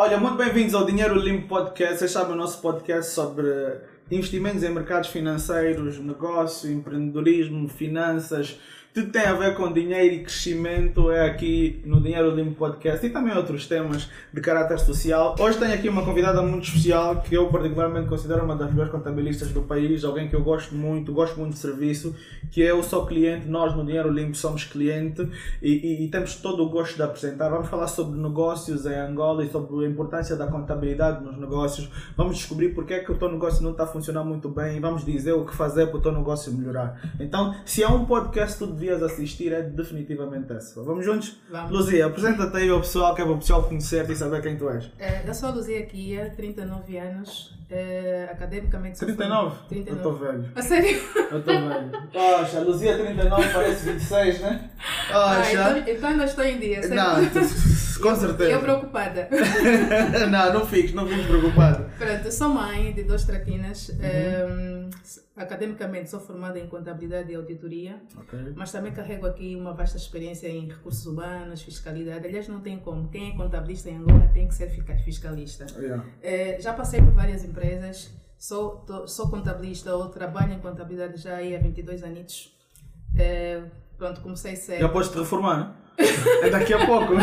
Olha, muito bem-vindos ao Dinheiro Limpo Podcast. Vocês sabem o nosso podcast sobre investimentos em mercados financeiros, negócio, empreendedorismo, finanças tudo tem a ver com dinheiro e crescimento é aqui no Dinheiro Limpo Podcast e também outros temas de caráter social. Hoje tenho aqui uma convidada muito especial que eu particularmente considero uma das melhores contabilistas do país, alguém que eu gosto muito, gosto muito de serviço, que eu sou cliente, nós no Dinheiro Limpo somos cliente e, e, e temos todo o gosto de apresentar. Vamos falar sobre negócios em Angola e sobre a importância da contabilidade nos negócios. Vamos descobrir porque é que o teu negócio não está a funcionar muito bem e vamos dizer o que fazer para o teu negócio melhorar. Então, se há um podcast, tu devias assistir é definitivamente essa. Vamos juntos? Vamos. Luzia, apresenta-te aí ao pessoal, que é para o pessoal conhecer-te e saber quem tu és. É, eu sou a Luzia Kia, 39 anos, é, academicamente... sou 39? formada- 39. Eu estou velho. A sério? Eu estou velho. Poxa, Luzia 39 parece 26, né? Ah, Poxa. então, então ainda estou em dia, certo? Não, tu- com Eu certeza. preocupada. não, não fiques, não fiques preocupado. Pronto, eu sou mãe de duas traquinas. Uhum. é, academicamente sou formada em contabilidade e auditoria, Ok. mas também carrego aqui uma vasta experiência em recursos humanos, fiscalidade. Aliás, não tem como. Quem é contabilista em Angola tem que ser fiscalista. Yeah. É, já passei por várias empresas, sou, tô- sou contabilista ou trabalho em contabilidade já há 22 anos. É, pronto, comecei cedo. Já podes te reformar, né? É daqui a pouco.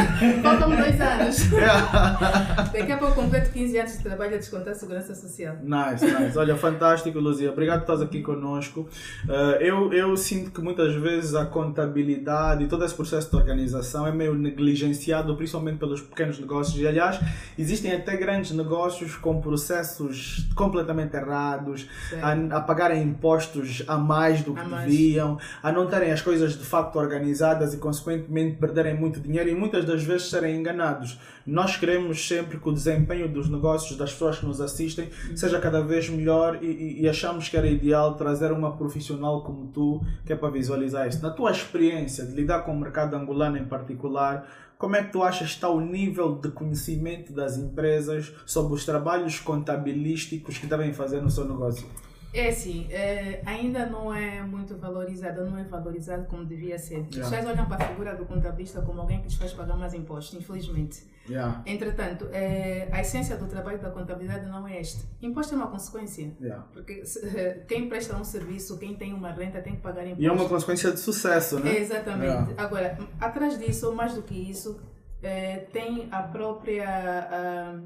Faltam dois anos. Yeah. Daqui a pouco completo 15 anos de trabalho a descontar a segurança social. Nice, nice. Olha, fantástico, Luzia. Obrigado por estás aqui conosco. Uh, eu, eu sinto que muitas vezes a contabilidade e todo esse processo de organização é meio negligenciado, principalmente pelos pequenos negócios. E, aliás, existem até grandes negócios com processos completamente errados, a, a pagarem impostos a mais do que A mais. deviam, a não terem as coisas de facto organizadas e, consequentemente, perderem muito dinheiro e muitas das vezes serem enganados. Nós queremos sempre que o desempenho dos negócios das pessoas que nos assistem seja cada vez melhor e, e- e achamos que era ideal trazer uma profissional como tu, que é para visualizar isso. Na tua experiência de lidar com o mercado angolano em particular, como é que tu achas que está o nível de conhecimento das empresas sobre os trabalhos contabilísticos que devem fazer no seu negócio? É assim, é, ainda não é muito valorizado, não é valorizado como devia ser. As Yeah. pessoas olham para a figura do contabilista como alguém que lhes faz pagar mais impostos, infelizmente. Yeah. Entretanto, é, a essência do trabalho da contabilidade não é este. Imposto é uma consequência. Yeah. Porque se- eh, quem presta um serviço, quem tem uma renta, tem que pagar imposto. E é uma consequência de sucesso, né? É, exatamente. Agora, atrás disso, mais do que isso, eh, tem a própria, ah,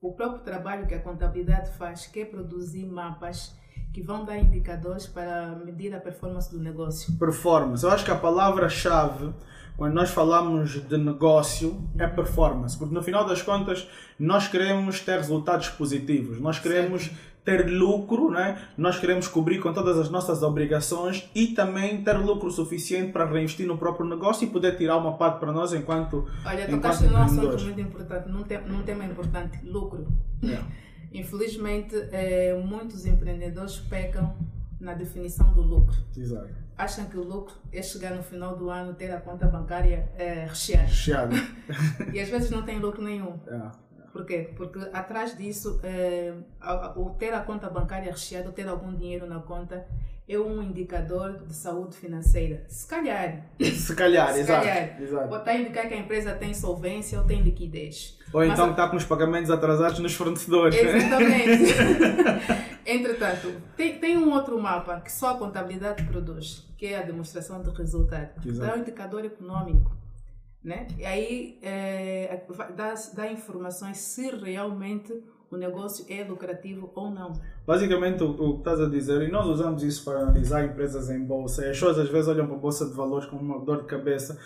o próprio trabalho que a contabilidade faz, que é produzir mapas que vão dar indicadores para medir a performance do negócio. Performance. Eu acho que a palavra-chave quando nós falamos de negócio é performance, porque no final das contas nós queremos ter resultados positivos, nós queremos ter lucro, né? nós queremos cobrir com todas as nossas obrigações e também ter lucro suficiente para reinvestir no próprio negócio e poder tirar uma parte para nós enquanto. Olha, tocaste num assunto muito importante, num, te num tema importante, lucro. Yeah. Infelizmente, eh, muitos empreendedores pecam na definição do lucro. Exato. Acham que o lucro é chegar no final do ano, ter a conta bancária eh, recheada. Recheado. E às vezes não tem lucro nenhum. Yeah. Por quê? Porque atrás disso, a- o ter a conta bancária recheada, ter algum dinheiro na conta, é um indicador de saúde financeira. Se calhar, Se calhar, Se exato. calhar. exato. pode estar a indicar que a empresa tem solvência ou tem liquidez. Ou Mas então a- está com os pagamentos atrasados nos fornecedores. né? Exatamente. Entretanto, tem, tem um outro mapa que só a contabilidade produz, que é a demonstração de resultado. Exato. Dá um indicador econômico. Né? E aí é, dá, dá informações se realmente o negócio é lucrativo ou não. Basicamente, o, o que estás a dizer, e nós usamos isso para analisar empresas em bolsa, e as pessoas às vezes olham para a bolsa de valores como uma dor de cabeça.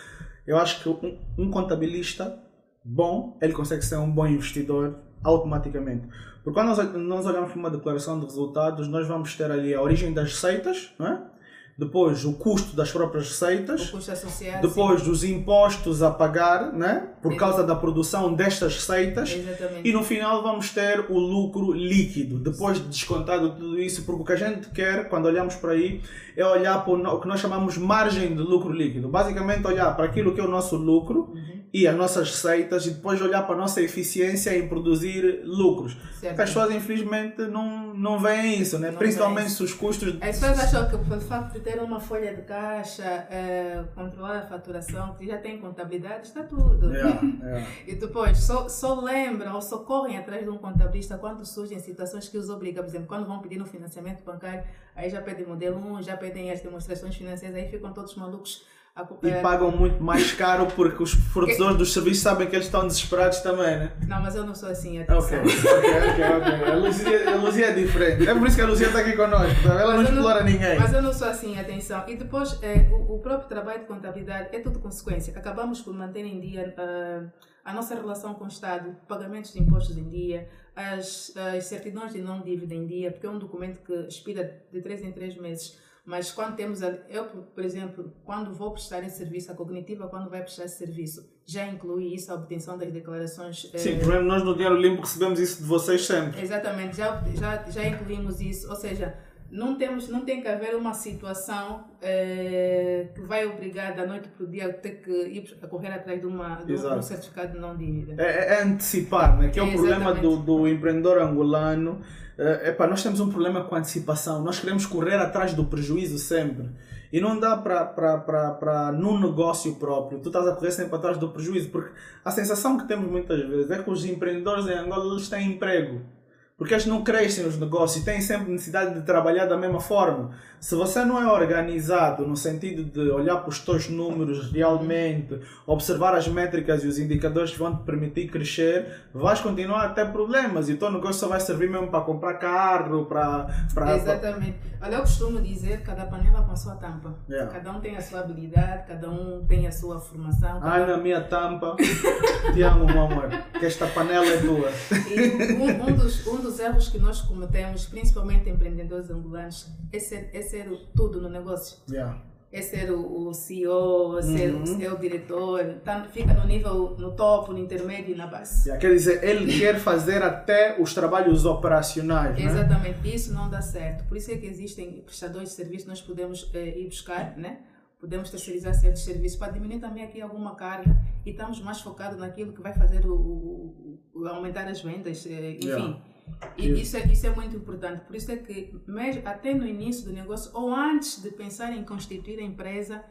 Eu acho que um, um contabilista bom, ele consegue ser um bom investidor automaticamente. Porque quando nós, nós olhamos para uma declaração de resultados, nós vamos ter ali a origem das receitas, não é? Depois o custo das próprias receitas, depois dos impostos a pagar, né? por Sim. causa da produção destas sim, receitas, Exatamente. e no final vamos ter o lucro líquido, depois de descontado tudo isso, porque o que a gente quer quando olhamos para aí é olhar para o que nós chamamos margem de lucro líquido. Basicamente olhar para aquilo que é o nosso lucro Uhum. E as nossas receitas e depois olhar para a nossa eficiência em produzir lucros. Certo. Porque as pessoas, infelizmente, não, não veem isso, né? Não principalmente se os custos. As pessoas acham que pelo facto de ter uma folha de caixa, eh, controlar a faturação, que já tem contabilidade, está tudo. Yeah, yeah. E depois só, só lembram ou só correm atrás de um contabilista quando surgem situações que os obrigam. Por exemplo, quando vão pedir um financiamento bancário, aí já pedem modelo 1, já pedem as demonstrações financeiras, aí ficam todos malucos. E eh, pagam muito mais caro porque os fornecedores dos serviços sabem que eles estão desesperados também, né? Não, mas eu não sou assim, atenção. ok, ok, ok. A Luzia, a Luzia é diferente. É por isso que a Luzia está aqui connosco. tá? Ela não Mas explora ninguém. Mas eu não sou assim, atenção. E depois, eh, o, o próprio trabalho de contabilidade é tudo consequência. Acabamos por manter em dia ah, a nossa relação com o Estado, pagamentos de impostos em dia, as, as certidões de não dívida em dia, porque é um documento que expira de 3 em 3 meses. Mas quando temos, a- eu, por exemplo, quando vou prestar esse serviço, a cognitiva, quando vai prestar esse serviço, já inclui isso, a obtenção das declarações. eh, Sim, por exemplo, nós no Dinheiro Limpo recebemos isso de vocês sempre. Exatamente, já, já, já incluímos isso, ou seja, não, temos, não tem que haver uma situação eh, que vai obrigar da noite para o dia a ter que ir a correr atrás de, uma, de um- certificado de não dívida. É, é antecipar, né? que é o problema do, do empreendedor angolano. É, epá, nós temos um problema com a antecipação. Nós queremos correr atrás do prejuízo sempre. E não dá para num negócio próprio. Tu estás a correr sempre atrás do prejuízo. Porque a sensação que temos muitas vezes é que os empreendedores em Angola eles têm emprego. Porque eles não crescem os negócios e têm sempre necessidade de trabalhar da mesma forma. Se você não é organizado no sentido de olhar para os teus números realmente, observar as métricas e os indicadores que vão te permitir crescer, vais continuar a ter problemas e o teu negócio só vai servir mesmo para comprar carro, para. para Exatamente. Olha, eu costumo dizer cada panela com a sua tampa. Yeah. Cada um tem a sua habilidade, cada um tem a sua formação. cada Ai, na minha tampa, te amo, meu amor, que esta panela é tua. E um, um dos, um dos erros que nós cometemos, principalmente empreendedores angolanos, é ser, é ser tudo no negócio. Yeah. É ser o, o CEO, é ser, Uhum. ser o diretor, tá, fica no nível, no topo, no intermédio e na base. Yeah, Quer dizer, ele quer fazer até os trabalhos operacionais. Né? Exatamente, isso não dá certo. Por isso é que existem prestadores de serviço, nós podemos eh, ir buscar, né? Podemos terceirizar certos serviços para diminuir também aqui alguma carga e estamos mais focados naquilo que vai fazer o, o- o- aumentar as vendas, eh, enfim. Yeah. E isso, é, isso é muito importante. Por isso é que, mesmo, até no início do negócio, ou antes de pensar em constituir a empresa,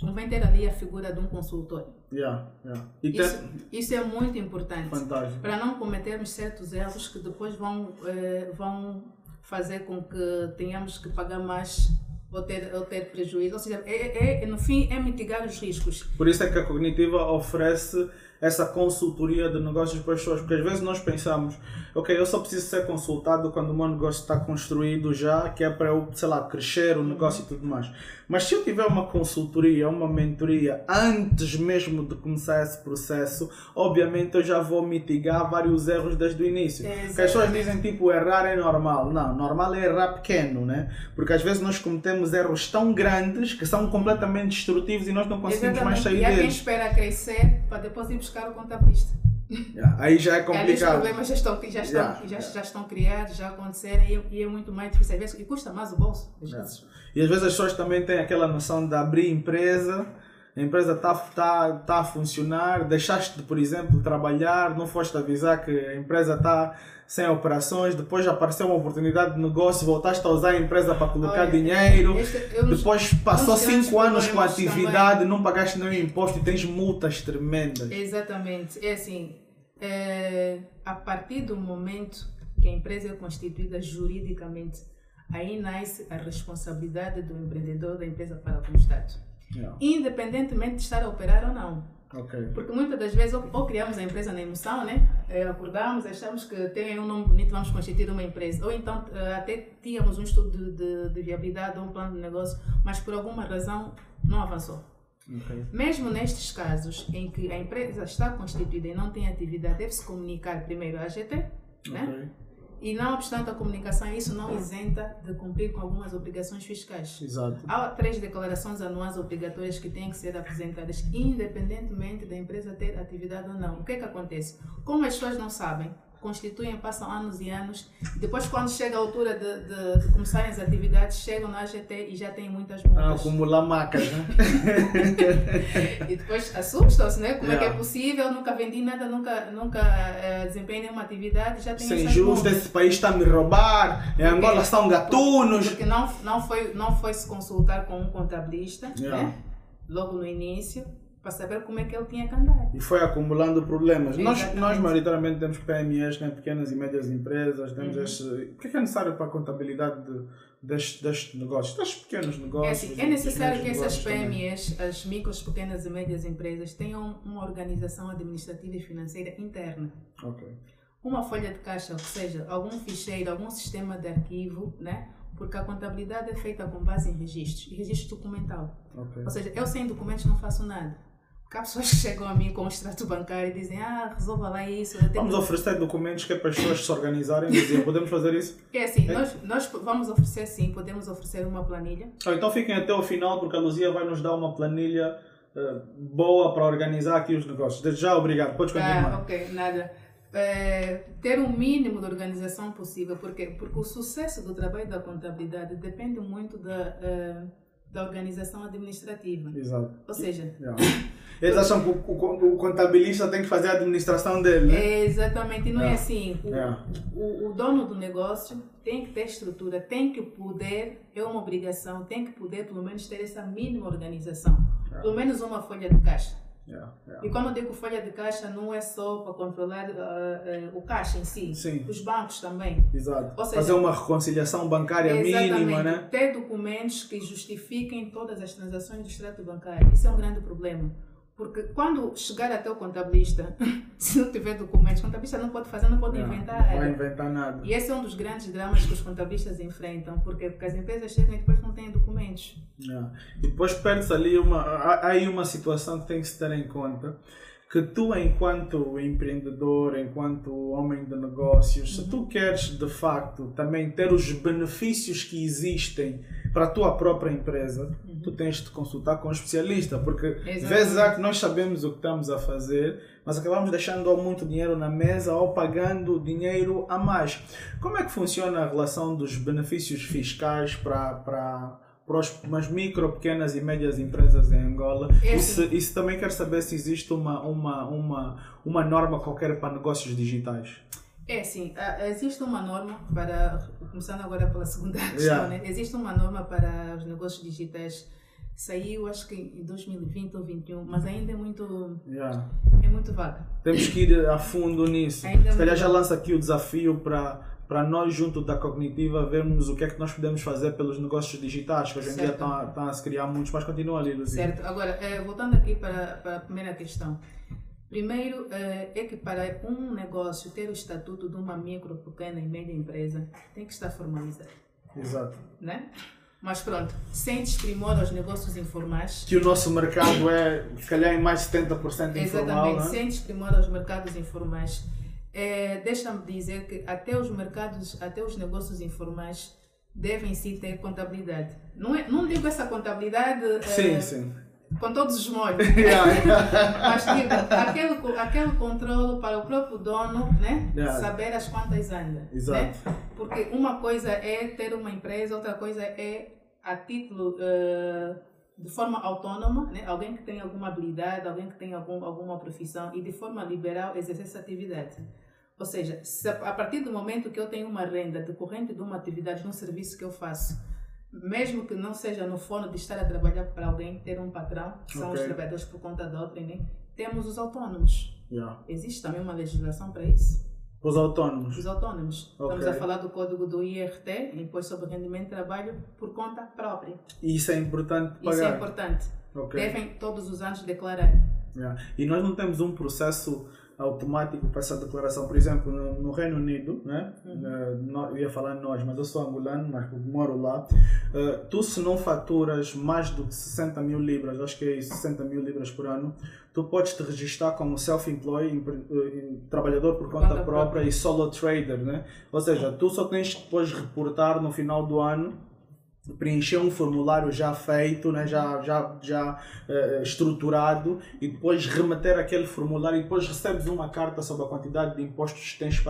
convém ter ali a figura de um consultor. Yeah, yeah. Isso, isso é muito importante Fantástico. para não cometermos certos erros que depois vão, eh, vão fazer com que tenhamos que pagar mais ou ter, ou ter prejuízo. Ou seja, é, é- no fim, é mitigar os riscos. Por isso é que a Cognitiva oferece essa consultoria de negócios para as pessoas, porque às vezes nós pensamos, ok, eu só preciso ser consultado quando o meu negócio está construído já, que é para eu, sei lá, crescer o negócio e tudo mais. Mas se eu tiver uma consultoria, uma mentoria, antes mesmo de começar esse processo, obviamente eu já vou mitigar vários erros desde o início. Porque as pessoas dizem tipo, errar é normal. Não, normal é errar pequeno, né? Porque às vezes nós cometemos erros tão grandes que são completamente destrutivos e nós não conseguimos mais sair E deles. espera crescer para depois ir buscar o contabilista. Yeah, Aí já é ali os complicado. problemas já estão, já estão, Yeah, já, já estão criados, já aconteceram e, e é muito mais difícil. E custa mais o bolso. Às vezes. E às vezes as pessoas também têm aquela noção de abrir empresa, a empresa está tá, tá a funcionar, deixaste de, por exemplo, trabalhar, não foste avisar que a empresa está sem operações, depois apareceu uma oportunidade de negócio, voltaste a usar a empresa para colocar Olha, dinheiro, este- depois passou um dos grandes 5 anos com a atividade, não pagaste nenhum imposto e tens multas tremendas. Exatamente. É assim, é, a partir do momento que a empresa é constituída juridicamente, aí nasce a responsabilidade do empreendedor da empresa para com o Estado. Yeah. Independentemente de estar a operar ou não. Ok. Porque muitas das vezes, ou, ou criamos a empresa na emoção, né? É, acordamos, achamos que tem um nome bonito, vamos constituir uma empresa. Ou então eh, até tínhamos um estudo de, de, de viabilidade, um plano de negócio, mas por alguma razão não avançou. ok. Mesmo nestes casos em que a empresa está constituída e não tem atividade, deve-se comunicar primeiro à AGT, né? E não obstante a comunicação, isso não isenta de cumprir com algumas obrigações fiscais. Exato. Há três declarações anuais obrigatórias que têm que ser apresentadas, independentemente da empresa ter atividade ou não. O que é que acontece? Como as pessoas não sabem, constituem, passam anos e anos. Depois, quando chega a altura de, de, de começarem as atividades, chegam na AGT e já têm muitas Ah, multas. acumular macas, né? E depois assustam-se, né? Como é que é Yeah. possível? Nunca vendi nada, nunca, nunca eh, desempenhei nenhuma atividade, já tenho Sem justo, esse país está a me roubar. Em Angola são gatunos. Porque não, não, foi, não foi se consultar com um contabilista, Yeah. né? Logo no início, para saber como é que ele tinha que andar. E foi acumulando problemas. Nós, Exatamente. nós, maioritariamente, temos PMEs, né, pequenas e médias empresas. Temos Uhum. este, o que é, que é necessário para a contabilidade de, destes, destes negócios? Destes pequenos É, negócios. assim, dos é necessário que essas negócios também. PMEs, as micros, pequenas e médias empresas, tenham uma organização administrativa e financeira interna. Uma folha de caixa, ou seja, algum ficheiro, algum sistema de arquivo, né? Porque a contabilidade é feita com base em registros, registro documental. ok. Ou seja, eu sem documentos não faço nada. Porque há pessoas que chegam a mim com o extrato bancário e dizem, ah, resolva lá isso. Vamos oferecer documentos que é para as pessoas se organizarem e dizer, podemos fazer isso? É assim, nós, nós vamos oferecer sim, podemos oferecer uma planilha. Ah, então fiquem até o final porque a Luzia vai nos dar uma planilha eh, boa para organizar aqui os negócios. Desde já, obrigado. Podes Ah, continuar. ok, nada. É, ter o mínimo de organização possível, porque, porque o sucesso do trabalho da contabilidade depende muito da, eh, da organização administrativa. Exato. Ou seja, Yeah. Eles acham que o, o- o contabilista tem que fazer a administração dele, né? é exatamente, não é Yeah. assim. O, o, dono do negócio tem que ter estrutura, tem que poder, é uma obrigação, tem que poder pelo menos ter essa mínima organização. Pelo menos uma folha de caixa. Yeah, yeah. E quando eu digo folha de caixa, não é só para controlar ah, ah, o caixa em si, Sim. os bancos também. Exato. Seja, Fazer uma reconciliação bancária mínima, né? Ter documentos que justifiquem todas as transações do extrato bancário. Isso é um grande problema. Porque quando chegar até o contabilista, se não tiver documentos, o contabilista não pode fazer, não pode Yeah, inventar. Não vai inventar nada. E esse é um dos grandes dramas que os contabilistas enfrentam, porque, porque as empresas chegam e depois não têm documentos. Yeah. E depois perde-se ali uma. Há aí uma situação que tem que se ter em conta. Que tu, enquanto empreendedor, enquanto homem de negócios, se tu queres de facto também ter os benefícios que existem para a tua própria empresa, tu tens de consultar com um especialista, porque Exatamente. vezes há que nós sabemos o que estamos a fazer, mas acabamos deixando muito dinheiro na mesa ou pagando dinheiro a mais. Como é que funciona a relação dos benefícios fiscais para, para, para as micro, pequenas e médias empresas em Angola? É Isso, assim. isso também quer saber se existe uma, uma, uma, uma norma qualquer para negócios digitais. É ah, existe uma norma para, começando agora pela segunda questão, Yeah. né? existe uma norma para os negócios digitais, saiu acho que em 2020 ou 2021, mas ainda é muito, Yeah. é muito vaga. Temos que ir a fundo nisso. Ainda Se calhar já lança aqui o desafio para, para nós, junto da Cognitiva, vermos o que é que nós podemos fazer pelos negócios digitais, que hoje em dia Certo. estão, a- estão a se criar muitos, mas continua ali, Luzia. Certo, agora, eh, voltando aqui para, para a primeira questão. Primeiro, eh, é que para um negócio ter o estatuto de uma micro, pequena e média empresa, tem que estar formalizado, Exato. né? Mas pronto, sem desprimor aos negócios informais, Que o nosso mercado é, se calhar, em mais de 70% informal, Exatamente, é? sem desprimor aos mercados informais. É, Deixa-me dizer que até os mercados, até os negócios informais devem sim ter contabilidade. Não, é, não digo essa contabilidade é, Sim, sim. Com todos os molhos, Yeah. mas digo aquele, aquele controle para o próprio dono né? Yeah. saber as quantas anda. Exato. Né? Porque uma coisa é ter uma empresa, outra coisa é a título eh, de forma autônoma, né? alguém que tem alguma habilidade, alguém que tem algum, alguma profissão e de forma liberal exercer essa atividade. Ou seja, se a a partir do momento que eu tenho uma renda decorrente de uma atividade, de um serviço que eu faço, mesmo que não seja no fono de estar a trabalhar para alguém, ter um patrão, que são os Ok. trabalhadores por conta da outra, né? temos os autônomos. Yeah. Existe também uma legislação para isso. Os autônomos. Os autônomos. Estamos Ok. a falar do código do IRT, Imposto sobre Rendimento de Trabalho, por conta própria. E isso é importante Isso é pagar. importante. Ok. Devem todos os anos declarar. Yeah. E nós não temos um processo automático para essa declaração. Por exemplo, no, no Reino Unido, né? Nó- eu ia falar nós, mas eu sou angolano, mas moro lá. Eh, tu, se não faturas mais do que 60 mil libras, acho que é isso, 60 mil libras por ano, tu podes te registrar como self-employed, eh, trabalhador por conta própria. e solo trader, né? Ou seja, tu só tens que depois reportar no final do ano preencher um formulário já feito, né, já, já, já eh, estruturado e depois remeter aquele formulário e depois recebes uma carta sobre a quantidade de impostos que tens.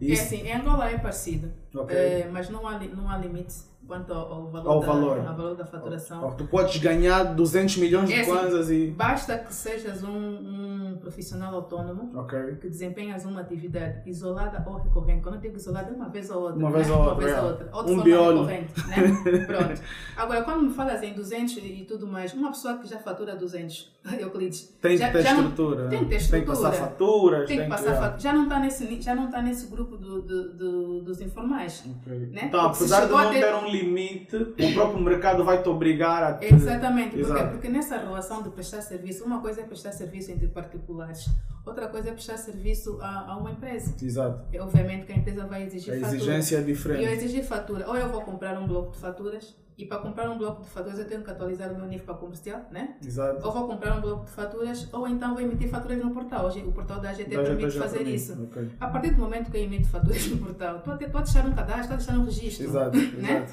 E É isso- assim, em Angola é parecido, Ok. eh, mas não há, não há limite quanto ao, valor, Ao da, valor. ao valor da faturação. Ó, tu podes ganhar 200 milhões de É assim, kwanzas e... Basta que sejas um, um profissional autônomo Ok. que desempenhas uma atividade isolada ou recorrente. Quando eu digo isolada, é uma vez ou outra. Uma né? vez ou outra, Uma vez é. ou outra. Ou de Um biolo. recorrente. Né? Pronto. Agora, quando me falas em 200 e tudo mais, uma pessoa que já fatura 200, Euclides, Tem já, que ter já não- estrutura. tem que ter Tem que passar estrutura. faturas. tem que passar é. fatura. Já não está nesse, ni- já não tá nesse grupo do, do- do- dos informais. Ok. Né? Então, Porque apesar de não ter um limite, o próprio mercado vai te obrigar a te... Exatamente, porque, porque nessa relação de prestar serviço, uma coisa é prestar serviço entre particulares, outra coisa é prestar serviço a, a uma empresa. Exato. É, obviamente que a empresa vai exigir A fatura. exigência é E eu diferente. exigir fatura, ou eu vou comprar um bloco de faturas, e para comprar um bloco de faturas eu tenho que atualizar o meu nível para comercial, né? Exato. Ou vou comprar um bloco de faturas, ou então vou emitir faturas no portal. Hoje o portal da AGT Da permite fazer permite. isso. Ok. A partir do momento que eu emito faturas no portal, estou a, a deixar um cadastro, estou a deixar um registro. Exato. Né? Exato.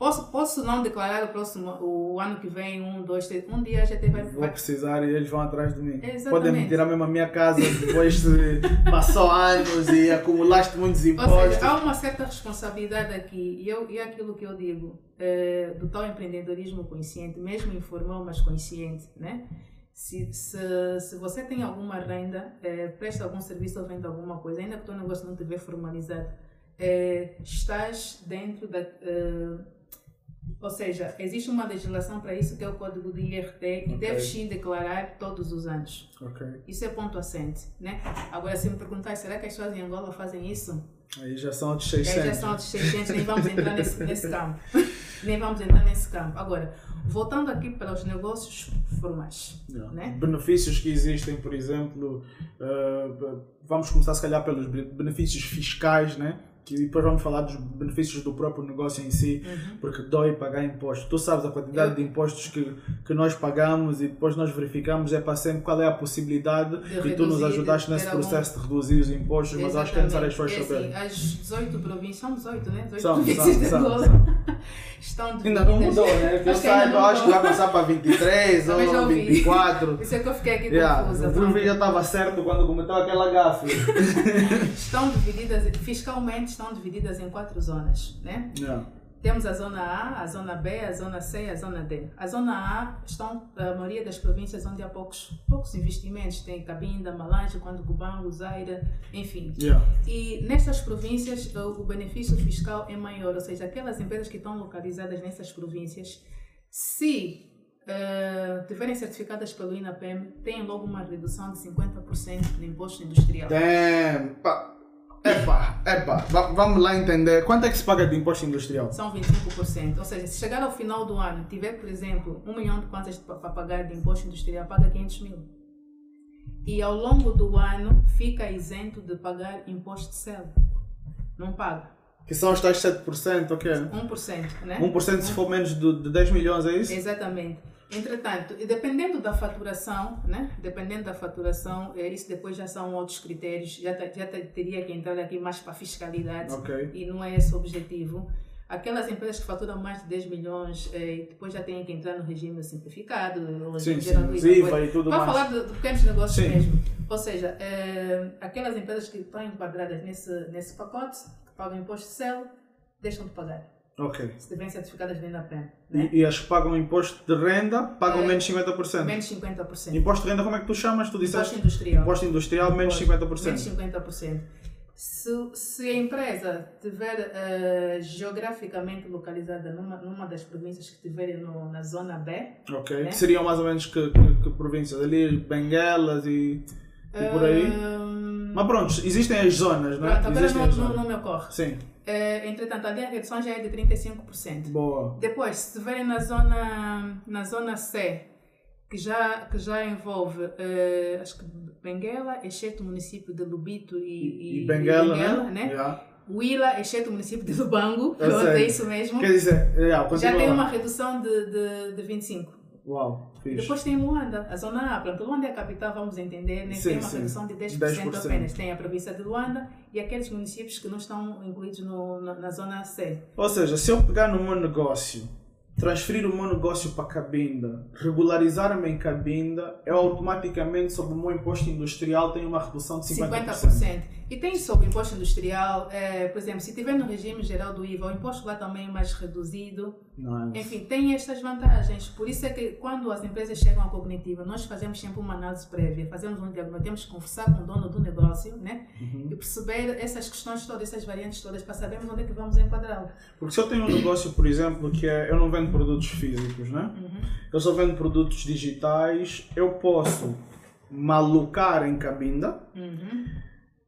Posso, posso não declarar o próximo, o ano que vem, um, dois, três, um dia a AGT vai, Vou vai precisar e eles vão atrás de mim. Exatamente. Podem me tirar mesmo a minha casa depois de passou anos e acumulaste muitos Ou impostos. seja, há uma certa responsabilidade aqui, e, eu, e é aquilo que eu digo, eh, do tal empreendedorismo consciente, mesmo informal, mas consciente, né? Se, se, se você tem alguma renda, eh, presta algum serviço ou vende alguma coisa, ainda que o teu negócio não estiver formalizado, eh, estás dentro da. Ou seja, existe uma legislação para isso que é o código de IRT e Ok. deves sim declarar todos os anos. Ok. Isso é ponto assente, né? Agora, se me perguntar, será que as pessoas em Angola fazem isso? Aí já são outros Aí 600. já são outros 600, nem vamos entrar nesse, nesse campo. Nem vamos entrar nesse campo. Agora, voltando aqui para os negócios formais. Yeah. Né? Benefícios que existem, por exemplo, uh, vamos começar se calhar pelos be- benefícios fiscais, né? Que depois vamos falar dos benefícios do próprio negócio em si, Uhum. porque dói pagar impostos. Tu sabes a quantidade Eu- de impostos que, que nós pagamos e depois nós verificamos é para sempre qual é a possibilidade De e tu nos ajudaste nesse ter algum- processo de reduzir os impostos, mas acho que é necessário as pessoas É saberem. assim, as 18 províncias, são 18, né? 18 São, províncias são, de são, são. estão Ainda não mudou, né? Que eu Acho que ainda saiba, não acho que vai passar para 23 Também já ou ouvi. 24. Por isso é que eu fiquei aqui Yeah, confusa. o vídeo já estava certo quando cometeu aquela gafe. Estão divididas, fiscalmente estão divididas em quatro zonas, né? Yeah. Temos a zona A, a zona B, a zona C e a zona D. A zona A estão a maioria das províncias onde há poucos, poucos investimentos. Tem Cabinda, Malange, Quando Cubango, Zaira, enfim. Yeah. E nestas províncias o benefício fiscal é maior, ou seja, aquelas empresas que estão localizadas nessas províncias, se eh, tiverem certificadas pelo INAPEM, têm logo uma redução de 50% no imposto industrial. Damn. Epa, epa. Va- vamos lá entender. Quanto é que se paga de imposto industrial? São 25%. Ou seja, se chegar ao final do ano, tiver, por exemplo, um milhão de kwanzas para pagar de imposto industrial, paga 500 mil. E ao longo do ano, fica isento de pagar imposto de selo. Não paga. Que são os tais 7%, ok? 1%, né? 1% se for menos de, de 10 milhões, é isso? Exatamente. Entretanto, e dependendo da faturação, né? Dependendo da faturação, eh, isso depois já são outros critérios, já, te- já te- teria que entrar aqui mais para a fiscalidade Ok. e não é esse o objetivo. Aquelas empresas que faturam mais de 10 milhões, eh, depois já têm que entrar no regime simplificado, Sim, gerando sim. IVA, e tudo Para mais. falar de, de pequenos negócios Sim. mesmo. Ou seja, eh, aquelas empresas que estão enquadradas nesse, nesse pacote, que pagam imposto de selo, deixam de pagar, Ok. se estiverem certificadas bem na PEN. Né? E, e as que pagam imposto de renda pagam É. menos 50%. Menos 50%. Imposto de renda, como é que tu chamas? Tu Imposto disseste? industrial. Imposto industrial, menos Menos 50%. 50%. Se, se a empresa estiver eh, geograficamente localizada numa, numa das províncias que estiverem no- na zona B, Ok. Né? Que seriam mais ou menos que, que, que províncias? Ali, Benguelas e, e por aí? Mas pronto, existem as zonas, não é? pronto, agora Existem não, as não, me ocorre. Sim, Eh, entretanto, ali a redução já é de 35%. boa. Depois, se estiverem na zona, na zona C, que já, que já envolve, eh, acho que Benguela, exceto o município de Lubito e, E, Benguela, Benguela, né? Yeah. Huila, exceto o município de Lubango, pronto, é isso mesmo. Quer dizer, yeah, Já tem uma redução de, de, de 25%. Uau, fixe. Depois tem Luanda, a zona A. Pronto, Luanda é a capital, vamos entender, né? Sim, tem uma sim. redução de 10%, 10%. apenas. Tem a província de Luanda e aqueles municípios que não estão incluídos no, na, na zona C. Ou seja, se eu pegar no meu negócio, transferir o meu negócio para Cabinda, regularizar-me em Cabinda, eu automaticamente, sobre o meu imposto industrial, tenho uma redução de 50%. 50%. E tem sobre o imposto industrial, eh, por exemplo, se tiver no regime geral do IVA, o imposto lá também é mais reduzido. Nice. Enfim, tem estas vantagens. Por isso é que quando as empresas chegam à cognitiva, nós fazemos sempre uma análise prévia, fazemos um diagnóstico, temos que conversar com o dono do negócio, né? E perceber essas questões todas, essas variantes todas, para sabermos onde é que vamos enquadrá-lo. Porque se eu tenho um negócio, por exemplo, que é, eu não vendo produtos físicos, né? Eu só vendo produtos digitais, eu posso me alocar em Cabinda,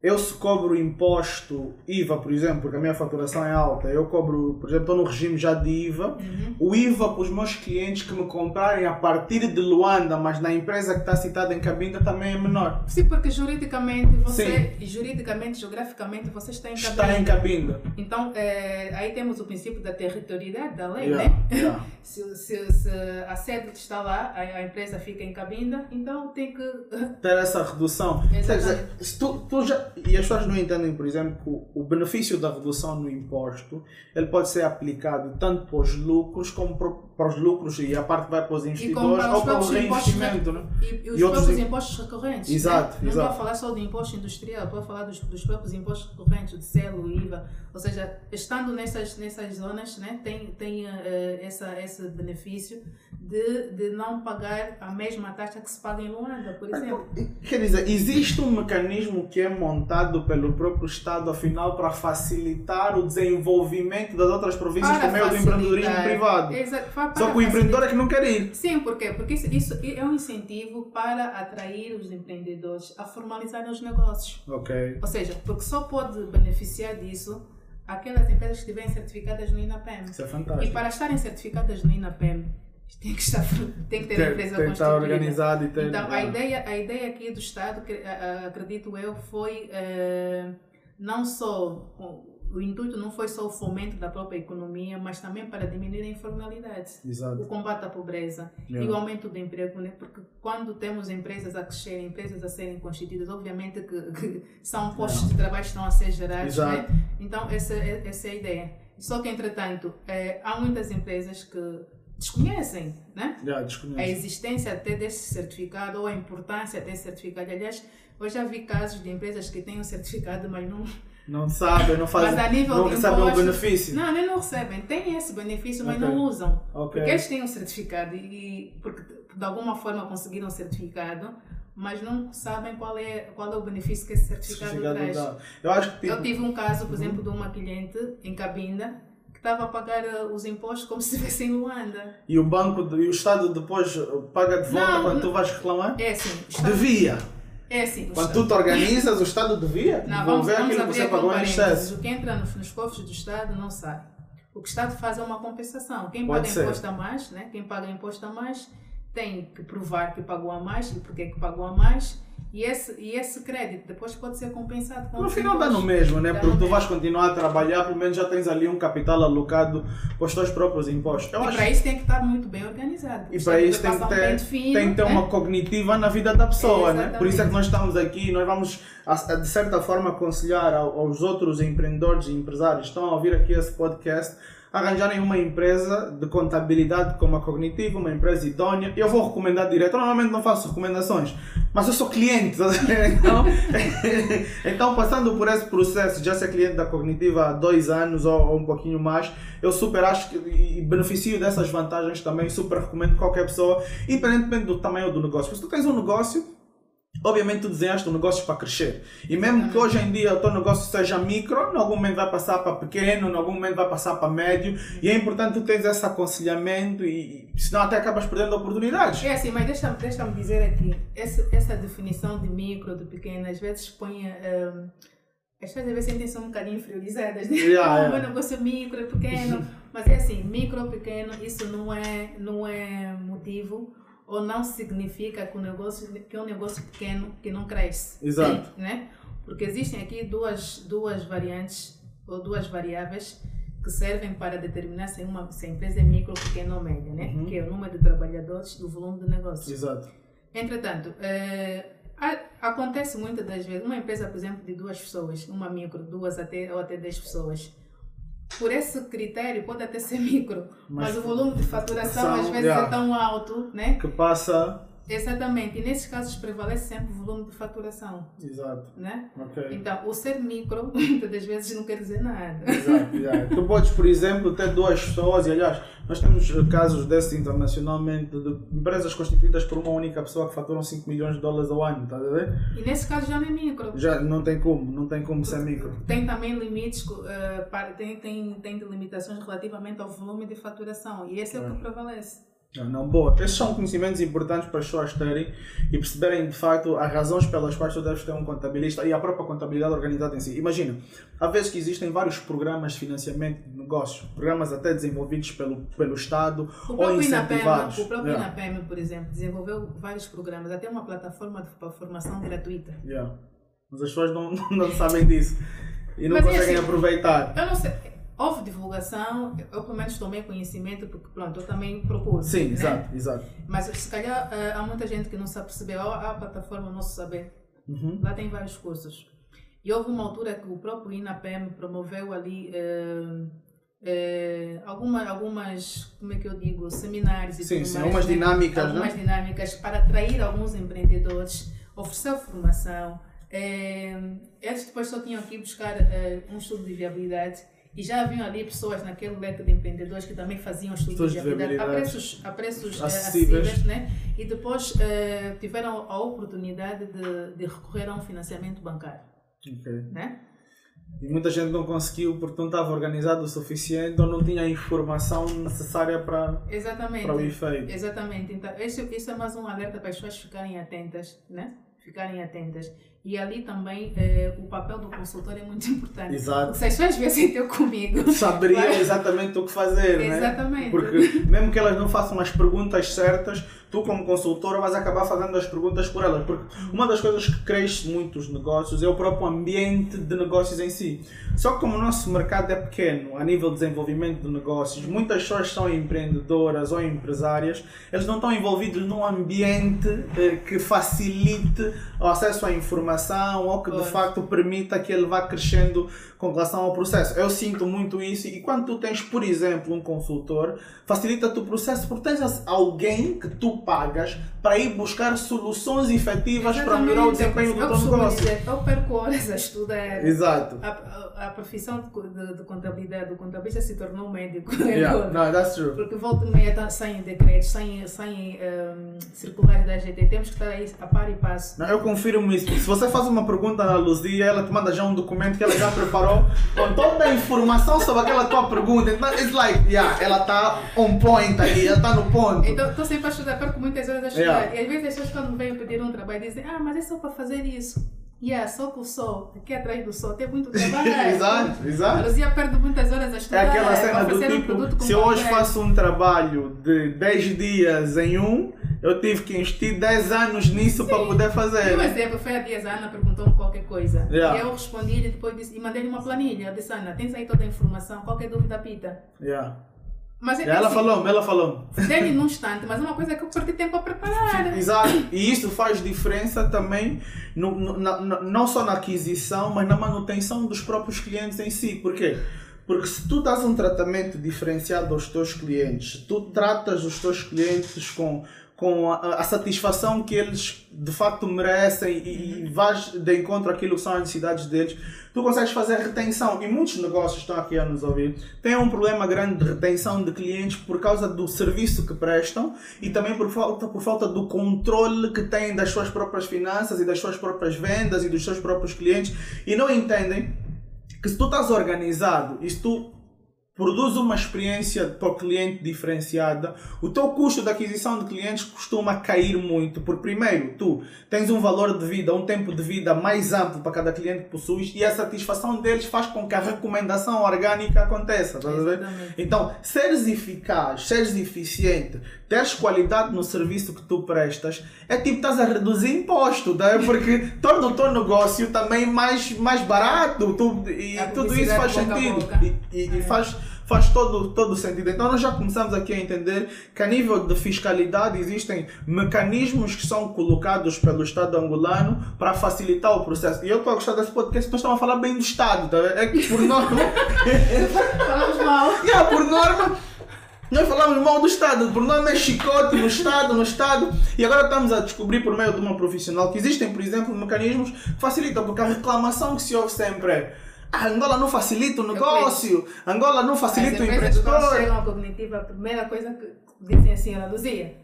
eu se cobro imposto IVA, por exemplo, porque a minha faturação é alta, eu cobro, por exemplo, estou no regime já de IVA, o IVA para os meus clientes que me comprarem a partir de Luanda, mas na empresa que está citada em Cabinda também é menor. Sim, porque juridicamente você, juridicamente, geograficamente, você está em Está em Cabinda. Cabinda. Então, eh, aí temos o princípio da territorialidade da lei, Yeah, né? yeah. Se, se- se a sede está lá, a, a empresa fica em Cabinda, então tem que ter essa redução. Exatamente. se tu, tu já, e as pessoas não entendem, por exemplo, o benefício da redução no imposto ele pode ser aplicado tanto para os lucros como para, os lucros e a parte que vai para os investidores para ou os para o reinvestimento. Né? E, e os E outros próprios im- impostos recorrentes. Exato, né? Não exato. estou a falar só do imposto industrial, estou a falar dos, dos próprios impostos recorrentes, de selo, IVA. Ou seja, estando nessas, nessas zonas, né, tem, tem eh, essa, esse benefício de, de não pagar a mesma taxa que se paga em Luanda, por exemplo. Quer dizer, existe um mecanismo que é montado pelo próprio Estado, afinal, para facilitar o desenvolvimento das outras províncias por meio do empreendedorismo privado. Exa- pa- para Só que o empreendedor é que não quer ir. Sim, por quê? Porque isso, isso é um incentivo para atrair os empreendedores a formalizarem os negócios. Ok. Ou seja, porque só pode beneficiar disso aquelas empresas que estiverem certificadas no INAPEM. Isso é E fantástico. para estarem certificadas no INAPEM, tem que, estar, tem que ter a Tem, empresa tem que estar organizado e ter. Então, a ideia, a ideia aqui do Estado, a- a- acredito eu, foi eh, não só. O, o intuito não foi só o fomento da própria economia, mas também para diminuir a informalidade Exato. o combate à pobreza e Yeah. o aumento do emprego, né? porque quando temos empresas a crescerem, empresas a serem constituídas, obviamente que, que são postos de trabalho que estão a ser gerados, né? então essa, é- essa é a ideia. Só que, entretanto, eh, há muitas empresas que desconhecem né? Já, a desconheço. existência até desse certificado ou a importância desse certificado. Aliás, eu já vi casos de empresas que têm um certificado, mas não, Não sabem, não fazem. Mas a nível não recebem o benefício. não, nem não recebem. Têm esse benefício, mas Ok. não usam. Ok. Porque eles têm um certificado e porque de alguma forma conseguiram um certificado, mas não sabem qual é, qual é o benefício que esse certificado, Certificado traz. dá. Eu acho que tipo, Eu tive um caso, por exemplo, de uma cliente em Cabinda que estava a pagar eh, os impostos como se estivesse em Luanda. E o banco e o Estado depois eh, paga de volta Não, quando tu vais reclamar? É Estado- Devia. É assim. Quando Estado- tu te organizas, o Estado devia Não, vamos, devolver vamos aquilo que você pagou em excesso. O que entra nos, nos cofres do Estado não sai. O que o Estado faz é uma compensação. Quem Pode paga ser. imposto a mais, né? quem paga imposto a mais, tem que provar que pagou a mais e porque é que pagou a mais. E esse, e esse crédito depois pode ser compensado com No final dá no mesmo, né? Dá Porque tu vais continuar a trabalhar, pelo menos já tens ali um capital alocado para os teus próprios impostos. Eu E acho para isso tem que estar muito bem organizado. E para isso tem que, um ter, pente fino, tem que ter né? uma cognitiva na vida da pessoa, né? Exatamente. Por isso é que nós estamos aqui, nós vamos, de certa forma, aconselhar ao- aos outros empreendedores e empresários que estão a ouvir aqui esse podcast arranjarem uma empresa de contabilidade como a Cognitiva, uma empresa idónea. Eu vou recomendar direto. Eu normalmente não faço recomendações, mas eu sou cliente. ver? Então, então, passando por esse processo, já ser cliente da Cognitiva há dois anos ou, ou um pouquinho mais, eu super acho que e beneficio dessas vantagens também. Super recomendo qualquer pessoa, independentemente do tamanho do negócio. Se tu tens um negócio, Obviamente tu desenhaste um negócio para crescer. E mesmo que hoje em dia o teu negócio seja micro, em algum momento vai passar para pequeno, em algum momento vai passar para médio. E é importante tu teres esse aconselhamento e senão até acabas perdendo oportunidades. É assim, mas deixa-me deixa dizer aqui, essa, essa definição de micro, de pequeno, às vezes põe. Um, as pessoas às vezes sentem-se um bocadinho inferiorizadas, né? Yeah, Ah, o yeah. negócio é micro, é pequeno. mas é assim, micro, pequeno, isso não é, não é motivo ou não significa que o negócio que é um negócio pequeno que não cresce. Exato. Né? Porque existem aqui duas, duas variantes ou duas variáveis que servem para determinar se, uma, se a empresa é micro, pequena ou média, né? Uhum. que é o número de trabalhadores e o volume de negócio. Exato. Entretanto, a- acontece muitas das vezes, uma empresa, por exemplo, de duas pessoas, uma micro, duas até, ou até dez pessoas, por esse critério pode até ser micro, mas, Mas o volume de faturação são- às vezes yeah. é tão alto, né? Que passa. Exatamente, e nesses casos prevalece sempre o volume de faturação, Exato. né? Ok. Então, o ser micro, muitas das vezes não quer dizer nada. Exato, exato. Tu podes, por exemplo, ter duas pessoas, e aliás, nós temos eh, casos desses internacionalmente de empresas constituídas por uma única pessoa que faturam 5 milhões de dólares ao ano, estás a ver? E nesse caso já não é micro. Já não tem como, não tem como ser micro. Tem também limites, eh, para, tem, tem, tem limitações relativamente ao volume de faturação, e esse é o que prevalece. Não, não, boa. Esses são conhecimentos importantes para as pessoas terem e perceberem de facto as razões pelas quais tu deves ter um contabilista e a própria contabilidade organizada em si. Imagina, há vezes que existem vários programas de financiamento de negócios, programas até desenvolvidos pelo, pelo Estado O ou próprio, incentivados. INAPEM, o próprio Yeah, INAPEM, por exemplo, desenvolveu vários programas, até uma plataforma de para formação gratuita. yeah. Mas as pessoas não, não sabem disso e não Mas é conseguem assim, aproveitar. Eu não sei, houve divulgação, eu pelo menos tomei conhecimento, porque pronto, eu também procuro. Sim, né? exato, exato. Mas se calhar eh, há muita gente que não sabe perceber, há a plataforma Nosso Saber, Uhum. lá tem vários cursos. E houve uma altura que o próprio INAPEM promoveu ali eh, eh, alguma, algumas, como é que eu digo, seminários e Sim, sim, mais, algumas né? dinâmicas, algumas né? dinâmicas para atrair alguns empreendedores, oferecer formação. Eh, eles depois só tinham que ir buscar eh, um estudo de viabilidade e já haviam ali pessoas naquele leque de empreendedores que também faziam estudo Estudos de de viabilidade a preços, a preços eh, Acessíveis. acessíveis, né? e depois eh, tiveram a oportunidade de, de recorrer a um financiamento bancário. Ok. Né? E muita gente não conseguiu porque não estava organizado o suficiente ou não tinha a informação necessária para, Exatamente. para o efeito. Exatamente. Então, isso, isso é mais um alerta para as pessoas ficarem atentas, né? Ficarem atentas. E ali também eh, o papel do consultor é muito importante. Exato. Se as pessoas viessem ter comigo. Saberia Vai- exatamente o que fazer, né? Exatamente. Porque mesmo que elas não façam as perguntas certas, tu como consultora vais acabar fazendo as perguntas por elas. Porque uma das coisas que cresce muito os negócios é o próprio ambiente de negócios em si. Só que como o nosso mercado é pequeno a nível de desenvolvimento de negócios, muitas pessoas são empreendedoras ou empresárias, eles não estão envolvidos num ambiente eh, que facilite o acesso à informação ou que de facto permita que ele vá crescendo com relação ao processo. Eu sinto muito isso e quando tu tens, por exemplo, um consultor, facilita-te o processo porque tens alguém que tu pagas para ir buscar soluções efetivas para melhorar o Exatamente. desempenho do eu teu negócio. Dizer, eu perco horas a estudar. Exato. A, a, a profissão de, de, de contabilidade, o contabilista se tornou médico. Yeah. agora. No, that's true. Porque volta e meia tá- saem decretos, saem, saem um, circulares da GT, temos que estar aí a par e passo. Não, eu confirmo isso. Se você faz uma pergunta na Luzia, ela te manda já um documento que ela já preparou com toda a informação sobre aquela tua pergunta. Então, it's like, yeah, ela está on point ali, ela está no ponto. Então, estou sempre a estudar, perco muitas horas a estudar. Yeah. E às vezes as pessoas quando vêm pedir um trabalho dizem, ah, mas é só para fazer isso. Yeah, só com o sol, aqui atrás do sol, tem muito trabalho. exato, A exato. Luzia perde muitas horas a É estudar. aquela cena do um tipo, com se eu hoje faço um trabalho de 10 dias em um, eu tive que investir 10 anos nisso para poder fazer. um exemplo foi a dias Ana perguntou-me qualquer coisa. Yeah. E eu respondi e depois disse, e mandei-lhe uma planilha. Eu disse, Ana, tens aí toda a informação, qualquer dúvida, pita. Yeah. Mas é ela assim, falou, ela falou. dei-lhe num instante, mas é uma coisa que eu perdi tempo a preparar. Exato. E isso faz diferença também, no, no- na- não só na aquisição, mas na manutenção dos próprios clientes em si. Por quê? Porque se tu dás um tratamento diferenciado aos teus clientes, se tu tratas os teus clientes com, com a, a satisfação que eles de facto merecem e, e vais de encontro àquilo que são as necessidades deles, tu consegues fazer retenção. E muitos negócios estão aqui a nos ouvir têm um problema grande de retenção de clientes por causa do serviço que prestam e também por falta, por falta do controle que têm das suas próprias finanças e das suas próprias vendas e dos seus próprios clientes e não entendem que se tu estás organizado e se tu produz uma experiência para o cliente diferenciada, o teu custo de aquisição de clientes costuma cair muito, porque primeiro tu tens um valor de vida, um tempo de vida mais amplo para cada cliente que possuis e a satisfação deles faz com que a recomendação orgânica aconteça. Então, seres eficaz, seres eficiente, teres qualidade no serviço que tu prestas, é tipo estás a reduzir imposto, tá? porque torna o teu negócio também mais, mais barato tu, e A tudo isso faz sentido. E, e- e É. faz, faz todo, todo sentido. Então nós já começamos aqui a entender que a nível de fiscalidade existem mecanismos que são colocados pelo Estado angolano para facilitar o processo. E eu estou a gostar desse podcast, nós estamos a falar bem do Estado, tá? é que por norma. Falamos mal. yeah, por norma. Nós falamos mal do Estado, por norma é chicote no Estado, no Estado, e agora estamos a descobrir por meio de uma profissional que existem, por exemplo, mecanismos que facilitam, porque a reclamação que se ouve sempre é ah, Angola não facilita o negócio, Angola não facilita o empresas quando empreendedor. chegam à cognitiva, a primeira coisa que dizem assim, Ana Luzia,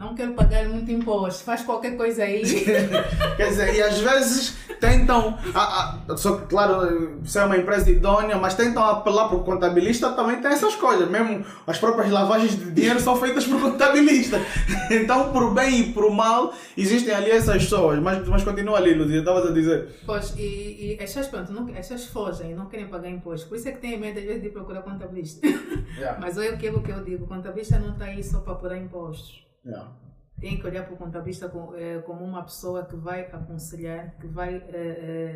não quero pagar muito imposto, faz qualquer coisa aí. Quer dizer, e às vezes tentam, a- a- só que claro, se é uma empresa idônea, mas tentam apelar para o contabilista também tem essas coisas, mesmo as próprias lavagens de dinheiro são feitas por contabilista. Então, por bem e por mal, existem ali essas pessoas. Mas, mas continua ali, Luzia, estavas a dizer. Pois, e, e as pessoas, pronto, não, as pessoas fogem, não querem pagar imposto. Por isso é que têm medo às vezes de procurar contabilista. Mas é aquilo que eu digo, o contabilista não está aí só para apurar impostos. Yeah. Tem que olhar para o contabilista como, eh, como uma pessoa que vai aconselhar, que vai eh,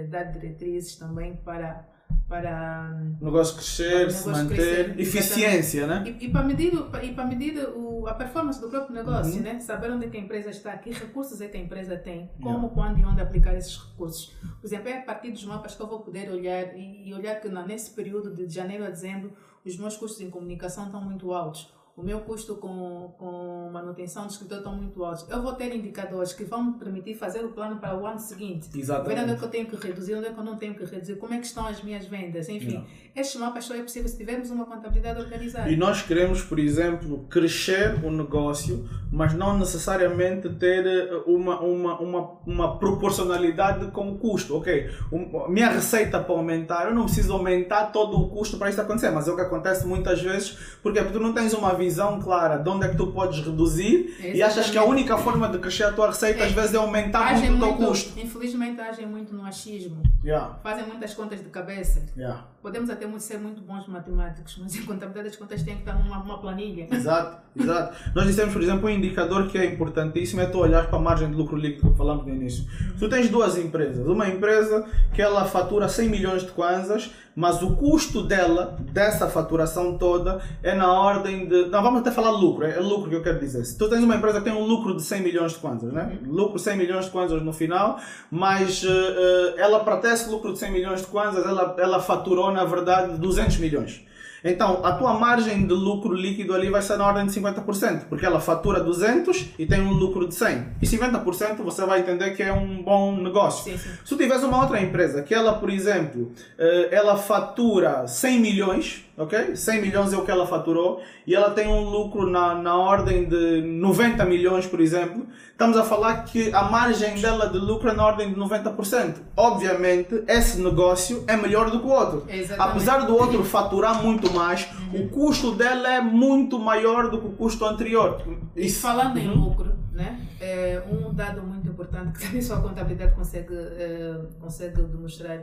eh, dar diretrizes também para, para hum, O negócio crescer, O se manter, crescer, eficiência, né? E, e para medir, e para medir o, a performance do próprio negócio, Uhum. né? saber onde é que a empresa está, que recursos é que a empresa tem, como, quando e onde aplicar esses recursos. Por exemplo, é a partir dos mapas que eu vou poder olhar e, e olhar que na- nesse período de janeiro a dezembro os meus custos em comunicação estão muito altos. O meu custo com, com manutenção do escritório estão muito altos. Eu vou ter indicadores que vão me permitir fazer o plano para o ano seguinte. Ver onde é Exatamente. que eu tenho que reduzir, onde é que eu não tenho que reduzir, como é que estão as minhas vendas, enfim. Yeah. Estes mapas só é possível se tivermos uma contabilidade organizada. E nós queremos, por exemplo, crescer o negócio, mas não necessariamente ter eh, uma, uma, uma, uma proporcionalidade com o custo. Ok, um, a minha receita para aumentar, eu não preciso aumentar todo o custo para isso acontecer, mas é o que acontece muitas vezes, porque tu não tens uma visão clara de onde é que tu podes reduzir e achas que a Exatamente. única forma de crescer a tua receita às vezes é aumentar Agem muito o teu custo. infelizmente agem muito no achismo, Yeah, fazem muitas contas de cabeça. yeah. Podemos até ser muito bons matemáticos, mas em contabilidade as contas têm que estar numa uma planilha. Exato, exato. Nós dissemos, por exemplo, um indicador que é importantíssimo é tu olhar para a margem de lucro líquido que falamos no início. Tu tens duas empresas. Uma empresa que ela fatura 100 milhões de kwanzas, mas o custo dela, dessa faturação toda, é na ordem de. Não, vamos até falar lucro, é lucro que eu quero dizer. Se tu tens uma empresa que tem um lucro de 100 milhões de kwanzas, né? Lucro 100 milhões de kwanzas no final, mas eh, ela, para ter esse lucro de 100 milhões de kwanzas, ela, ela faturou, na verdade, 200 milhões. Então, a tua margem de lucro líquido ali vai ser na ordem de 50%, porque ela fatura 200 e tem um lucro de 100. E 50% você vai entender que é um bom negócio. Sim, sim. Se tu tivesse uma outra empresa que ela, por exemplo, eh, ela fatura 100 milhões, ok? 100 milhões é o que ela faturou e ela tem um lucro na, na ordem de 90 milhões, por exemplo, estamos a falar que a margem dela de lucro é na ordem de 90%. Obviamente, esse negócio é melhor do que o outro. Exatamente. Apesar do outro faturar muito mais, o custo dela é muito maior do que o custo anterior. E Isso- falando em Uhum. lucro, né? É um dado muito importante que também só a contabilidade consegue, eh, consegue demonstrar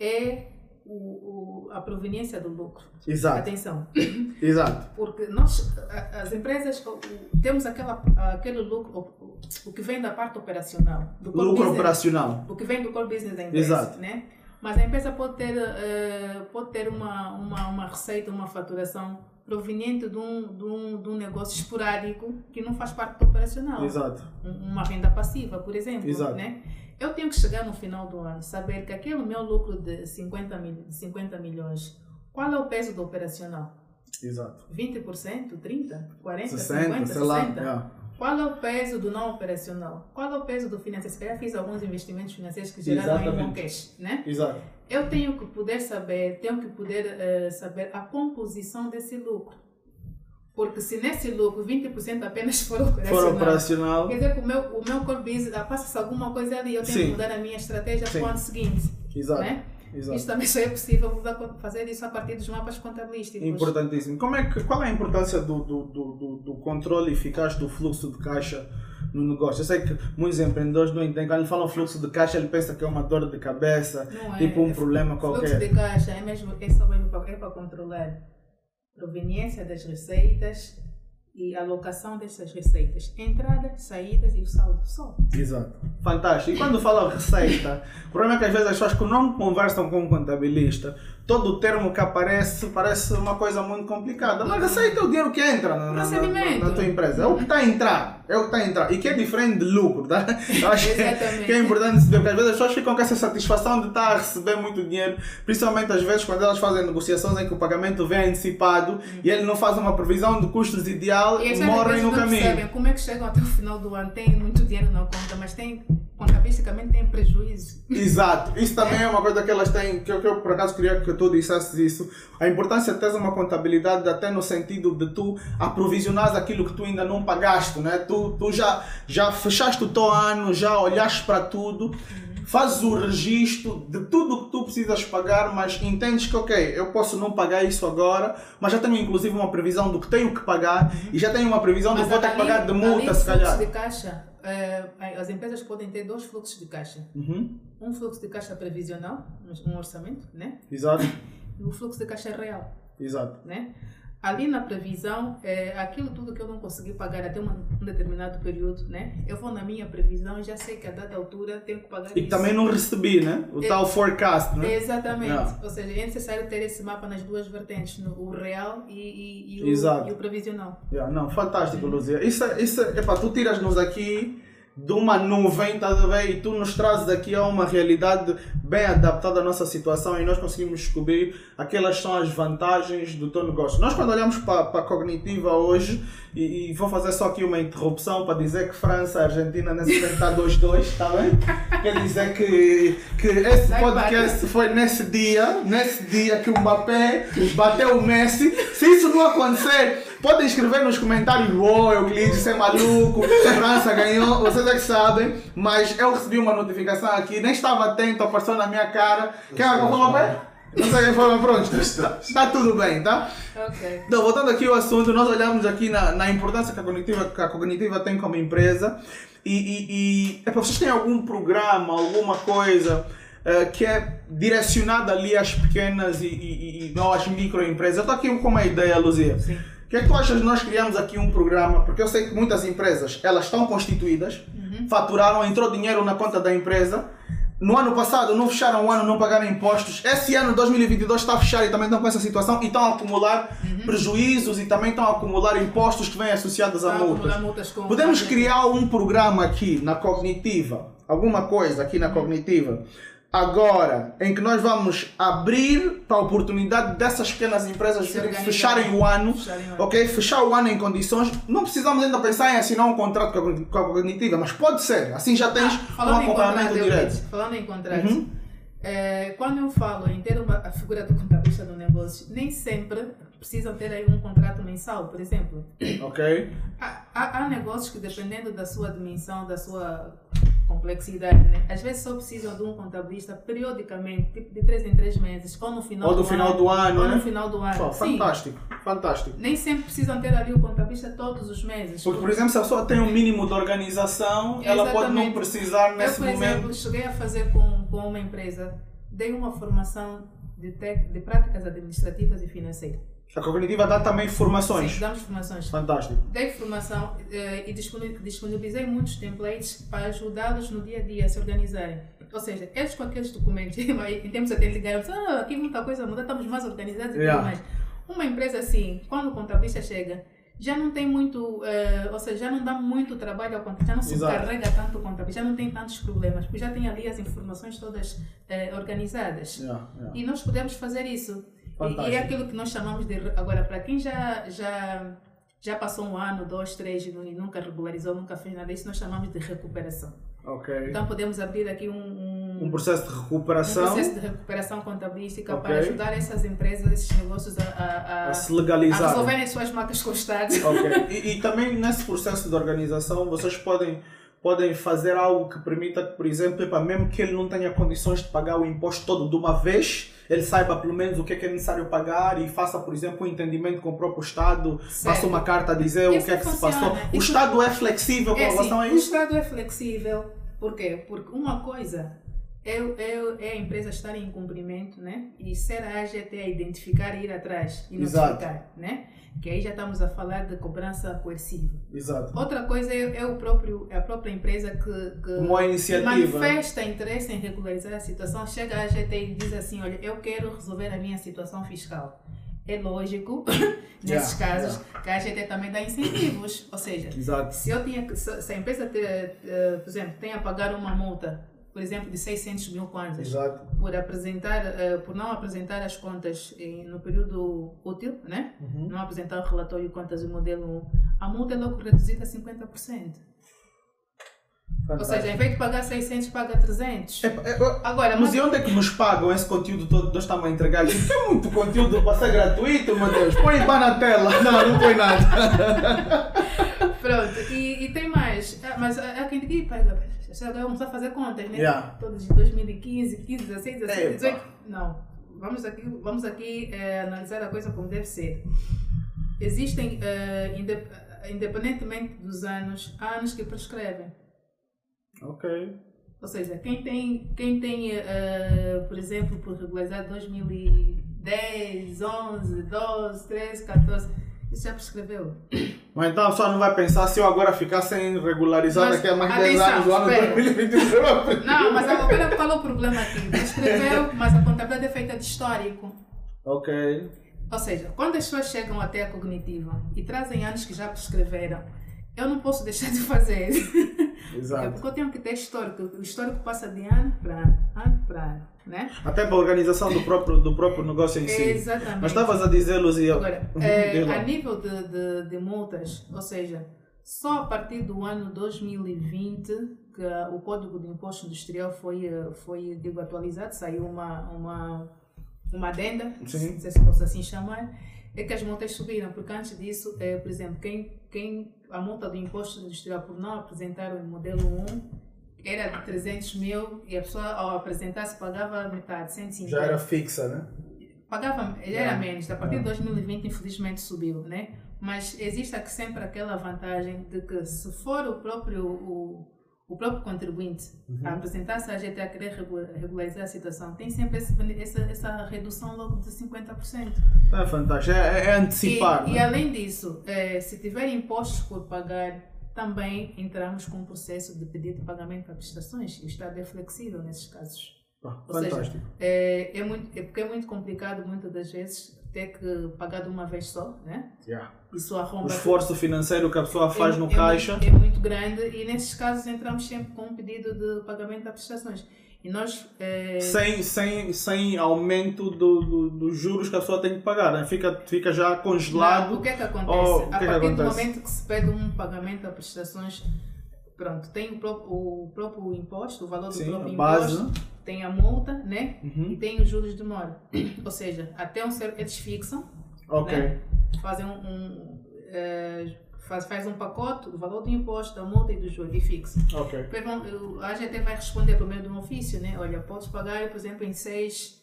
é o, o- a proveniência do lucro. Exato, Atenção, exato. porque nós, as empresas, temos aquela, aquele lucro, o, o que vem da parte operacional, do Lucro business, operacional. o que vem do core business da empresa, Exato. né? Mas a empresa pode ter, eh, pode ter uma, uma, uma receita, uma faturação proveniente de um, de, um, de um negócio esporádico que não faz parte do operacional. Exato. Um- Uma renda passiva, por exemplo. Exato. Né? Eu tenho que chegar no final do ano, saber que aquele meu lucro de 50, mil, de 50 milhões, qual é o peso do operacional? Exato. 20%, 30%, 40%, 60, 50%, sei lá. 60%? yeah. Qual é o peso do não operacional? Qual é o peso do financeiro? Se calhar fiz alguns investimentos financeiros que geraram aí um Exatamente. cash, né? Exato. Eu tenho que poder saber, tenho que poder eh, saber a composição desse lucro. Porque se nesse lucro 20% apenas for operacional, Fora operacional. quer dizer que o meu, o meu core business, ah, passa-se alguma coisa ali, eu tenho Sim. que mudar a minha estratégia para o ano seguinte, Exato. né? Exato. Isto também só é possível mudar- fazer isso a partir dos mapas contabilísticos. Importantíssimo. Como é que, qual é a importância do, do, do, do, controle eficaz do fluxo de caixa no negócio? Eu sei que muitos empreendedores não entendem. Quando ele fala fluxo de caixa, ele pensa que é uma dor de cabeça, Não é. tipo um problema Fluxo qualquer. de caixa é mesmo é só mesmo para, é para controlar proveniência das receitas e alocação dessas receitas, entradas, saídas e o saldo só. Exato. Fantástico. E quando fala receita, o problema é que às vezes as pessoas que não conversam com um contabilista todo o termo que aparece parece uma coisa muito complicada. Mas aceita o dinheiro que entra na, na, na, na tua empresa. É o que está a entrar. É o que está a entrar. E que é diferente de lucro, tá? Eu acho que, que é importante saber, porque às vezes as pessoas ficam com essa satisfação de estar a receber muito dinheiro, principalmente às vezes quando elas fazem negociações em que o pagamento vem antecipado e ele não faz uma previsão de custos ideal e morrem no caminho. Percebem como é que chegam até o final do ano, tem muito dinheiro na conta, mas tem contabilisticamente tem prejuízo. Exato. Isso também é, é uma coisa que elas têm, que eu, que eu por acaso queria que tu dissesses isso. A importância de ter uma contabilidade até no sentido de tu aprovisionares aquilo que tu ainda não pagaste, né? Tu, tu já, já fechaste o teu ano, já olhaste para tudo. Uhum. Fazes o registro de tudo o que tu precisas pagar, mas entendes que, ok, eu posso não pagar isso agora, mas já tenho inclusive uma previsão do que tenho que pagar uhum. e já tenho uma previsão mas do que vou ter que pagar de multa, se calhar. de caixa é, as empresas podem ter dois fluxos de caixa. Uhum. Um fluxo de caixa previsional, um orçamento, né? Exato. E o fluxo de caixa real. Exato. Né? Ali na previsão, é, aquilo tudo que eu não consegui pagar até um determinado período, né? Eu vou na minha previsão e já sei que a dada altura tenho que pagar E isso. também não recebi, né? O é, tal forecast, né? Exatamente. Ou seja, é necessário ter esse mapa nas duas vertentes, no, o real e, e, e, o, e o, previsional. Yeah, não, fantástico, Luzia. Isso, isso, epá, tu tiras-nos aqui de uma nuvem, estás a ver? E tu nos trazes aqui a uma realidade bem adaptada à nossa situação e nós conseguimos descobrir aquelas são as vantagens do teu negócio. Nós quando olhamos para, para a cognitiva hoje, e, e, vou fazer só aqui uma interrupção para dizer que França e Argentina nesse momento está 2-2, está bem? Quer dizer que, que esse podcast foi nesse dia, nesse dia que o Mbappé bateu o Messi. Se isso não acontecer, podem escrever nos comentários, uou, oh, Euclides, você é maluco, França ganhou, vocês é que sabem, mas eu recebi uma notificação aqui, nem estava atento, apareceu na minha cara. Quem é foi Mbappé? Não sei quem foi, pronto. Está, está tudo bem, tá? Ok. Então, voltando aqui ao assunto, nós olhamos aqui na, na importância que a, cognitiva, que a cognitiva tem como empresa. E, e, e é para vocês têm algum programa, alguma coisa uh, que é direcionada ali às pequenas e, e, e não às microempresas? Eu estou aqui com uma ideia, Luzia. Sim. O que é que tu achas de nós criamos aqui um programa? Porque eu sei que muitas empresas, elas estão constituídas, uhum. faturaram, entrou dinheiro na conta da empresa, no ano passado não fecharam o ano, não pagaram impostos. Esse ano, 2022, está a fechar e também estão com essa situação e estão a acumular uhum. prejuízos e também estão a acumular impostos que vêm associados a multas. multas Podemos criar um programa aqui na Cognitiva, alguma coisa aqui na uhum. Cognitiva, agora em que nós vamos abrir para a oportunidade dessas pequenas empresas fecharem o ano, fecharem o ano, ok? Fechar o ano em condições. Não precisamos ainda pensar em assinar um contrato com a cognitiva, mas pode ser. Assim já tens ah, um acompanhamento direto. Falando em contrato, uhum. é, quando eu falo em ter uma, a figura do contabilista do negócio, nem sempre precisam ter aí um contrato mensal, por exemplo. Ok. Há, há, há negócios que dependendo da sua dimensão, da sua complexidade, né? Às vezes só precisam de um contabilista periodicamente, tipo de três em três meses, ou no final ou do, do final ano, do ano, ou né? no final do ano. Pô, fantástico, fantástico. Nem sempre precisam ter ali o contabilista todos os meses. Porque, por exemplo, se a pessoa tem um mínimo de organização, Exatamente. ela pode não precisar nesse Eu, por momento. exemplo, cheguei a fazer com, com uma empresa, dei uma formação de, tec, de práticas administrativas e financeiras a cognitiva dá também formações. Sim, damos formações. Fantástico. Dei formação eh, e disponibilizei muitos templates para ajudá-los no dia a dia a se organizarem. Ou seja, eles com aqueles documentos, em termos até ligaram, ah, aqui muita coisa muda, estamos mais organizados e yeah. tudo mais. Uma empresa assim, quando o contabilista chega, já não tem muito, uh, ou seja, já não dá muito trabalho ao contabilista, já não se carrega tanto o contabilista, já não tem tantos problemas, porque já tem ali as informações todas uh, organizadas. Yeah, yeah. E nós podemos fazer isso. Fantástico. E é aquilo que nós chamamos de. Agora, para quem já, já, já passou um ano, dois, três e nunca regularizou, nunca fez nada, isso nós chamamos de recuperação. Okay. Então podemos abrir aqui um, um, um, processo de recuperação. Um processo de recuperação contabilística okay. para ajudar essas empresas, esses negócios a, a, a, a se legalizar. A resolverem suas marcas constantes. Okay. E, e também nesse processo de organização vocês podem podem fazer algo que permita que, por exemplo, epa, mesmo que ele não tenha condições de pagar o imposto todo de uma vez, ele saiba pelo menos o que é, que é necessário pagar e faça, por exemplo, um entendimento com o próprio Estado, certo. faça uma carta a dizer isso o que é que funciona. se passou. O isso Estado é flexível com é, relação sim, a isso? O Estado é flexível. Por quê? Porque uma coisa é, é, é a empresa estar em cumprimento, né? E ser a AGT a identificar e ir atrás e Exato. notificar, né? Que aí já estamos a falar de cobrança coerciva. Exato. Outra coisa é, é o próprio, é a própria empresa que, que, que iniciativa. manifesta interesse em regularizar a situação, chega à AGT e diz assim, olha, eu quero resolver a minha situação fiscal. É lógico, nesses Yeah, casos, que a AGT também dá incentivos. Ou seja, Exato. se, eu tinha, se se a empresa, te, eh, por exemplo, tem a pagar uma multa, por exemplo, de 600 mil kwanzas, Exato. por apresentar, eh, por não apresentar as contas em- no período útil, né? Uhum. não apresentar o relatório de contas do modelo 1, a multa é logo reduzida a 50%. Ou seja, em vez de pagar 600, paga 300. É, é, Agora, mas mas, e onde é que nos pagam esse conteúdo todo que nós estamos a entregar? Isso é muito conteúdo para ser gratuito, meu Deus. Põe para na tela. Não, não põe nada. pronto, e, e tem mais. Ah, Mas há quem diga, "Ih, paga, agora vamos a fazer contas, né? Yeah. Todos de 2015, 15, 16, 17, Epa. 18. Não, vamos aqui, vamos aqui eh, analisar a coisa como deve ser. Existem, eh, inde- independentemente dos anos, há anos que prescrevem. Ok. Ou seja, quem tem, quem tem eh, por exemplo, por regularizar 2010, 11, 12, 13, 14, isso já prescreveu. Mas então a pessoa não vai pensar se eu agora ficar sem regularizar Mas, daqui a mais 10 atenção, anos, o ano espera. 2021. Não, mas agora qual é o problema aqui? Prescreveu, mas a contabilidade é feita de histórico. Ok. Ou seja, quando as pessoas chegam até a cognitiva e trazem anos que já prescreveram, eu não posso deixar de fazer. É Exato. porque eu tenho que ter histórico. O histórico passa de ano para ano, ano para ano, né? Até para a organização do próprio, do próprio negócio em si. Exatamente. Mas estavas a dizer, Luzia. Agora, lá. a nível de, de, de multas, ou seja, só a partir do ano 2020 que o Código de Imposto Industrial foi, eh, foi digo, atualizado, saiu uma, uma, uma adenda, Sim. se posso assim chamar, é que as multas subiram, porque antes disso, eh, por exemplo, quem, quem a multa do Imposto Industrial por não apresentar o modelo 1 era de 300 mil e a pessoa ao apresentar-se pagava metade, 150 Já era fixa, né? pagava, ele era Yeah. menos, a partir de 2020 infelizmente subiu, né? Mas existe aqui sempre aquela vantagem de que se for o próprio, o, o próprio contribuinte Uhum. a apresentar-se à GT a querer regu- regularizar a situação, tem sempre esse essa, essa redução logo de 50%. É fantástico. É, é antecipar. E, né? e além disso, eh, se tiver impostos por pagar, também entramos com um processo de pedido de pagamento para prestações. O Estado é flexível nesses casos. Ah, Ou seja, fantástico. é, é, muito, é porque é muito complicado muitas das vezes ter que pagar de uma vez só, né? Yeah. Isso O arromba. esforço financeiro que a pessoa faz é, no é caixa. Muito, é muito grande e nesses casos entramos sempre com um pedido de pagamento das prestações. E nós. é, Sem, sem, sem aumento do, do- dos juros que a pessoa tem que pagar, né? fica, fica já não, congelado. o que é que acontece? Oh, o que a é que partir do acontece? momento que se pede um pagamento das prestações, pronto, tem o próprio, o próprio imposto, o valor do Sim, próprio a base. Tem a multa, né? Uhum. E tem os juros de mora. Ou seja, até um certo. Eles fixam. Ok. né? fazem um, um, eh, faz, faz um pacote, o valor do imposto, da multa e do juro e fixa. Ok. Depois vão, a AGT vai responder por meio de um ofício, né? Olha, podes pagar, por exemplo, em seis,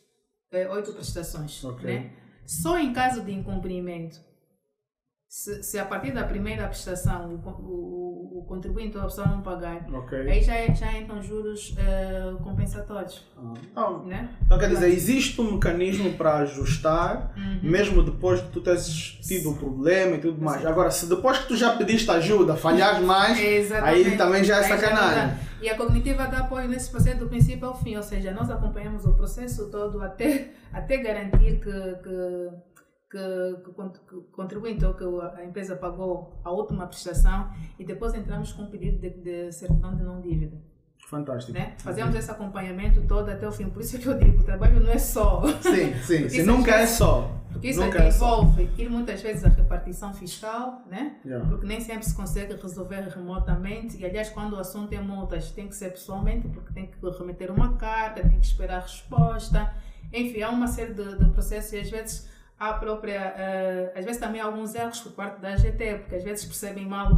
eh, oito prestações, Ok. né? Só em caso de incumprimento, se, se a partir da primeira prestação o, o, o contribuinte ou a pessoa não pagar, Ok. aí já, é- já entram juros eh, compensatórios, Ah, Então, né? então quer dizer, existe um mecanismo para ajustar, Uhum. mesmo depois de tu teres tido o problema e tudo mais. Agora, se depois que tu já pediste ajuda, falhares mais, aí também já é já sacanagem. E a cognitiva dá apoio nesse processo do princípio ao fim, ou seja, nós acompanhamos o processo todo até, até garantir que, que, que, que o con- que o contribuinte ou que a empresa pagou a última prestação e depois entramos com um pedido de, de certidão de não dívida. Fantástico. Né? Fazemos esse acompanhamento todo até o fim. Por isso é que eu digo, o trabalho não é só. Sim, sim. Isso nunca é vezes- só. Porque isso Nunca é envolve ir muitas vezes a repartição fiscal, né? Yeah. porque nem sempre se consegue resolver remotamente. E, aliás, quando o assunto é multas, tem que ser pessoalmente, porque tem que remeter uma carta, tem que esperar a resposta. Enfim, há uma série de, de processos e às vezes a própria. eh, às vezes também há alguns erros por parte da AGT, porque às vezes percebem mal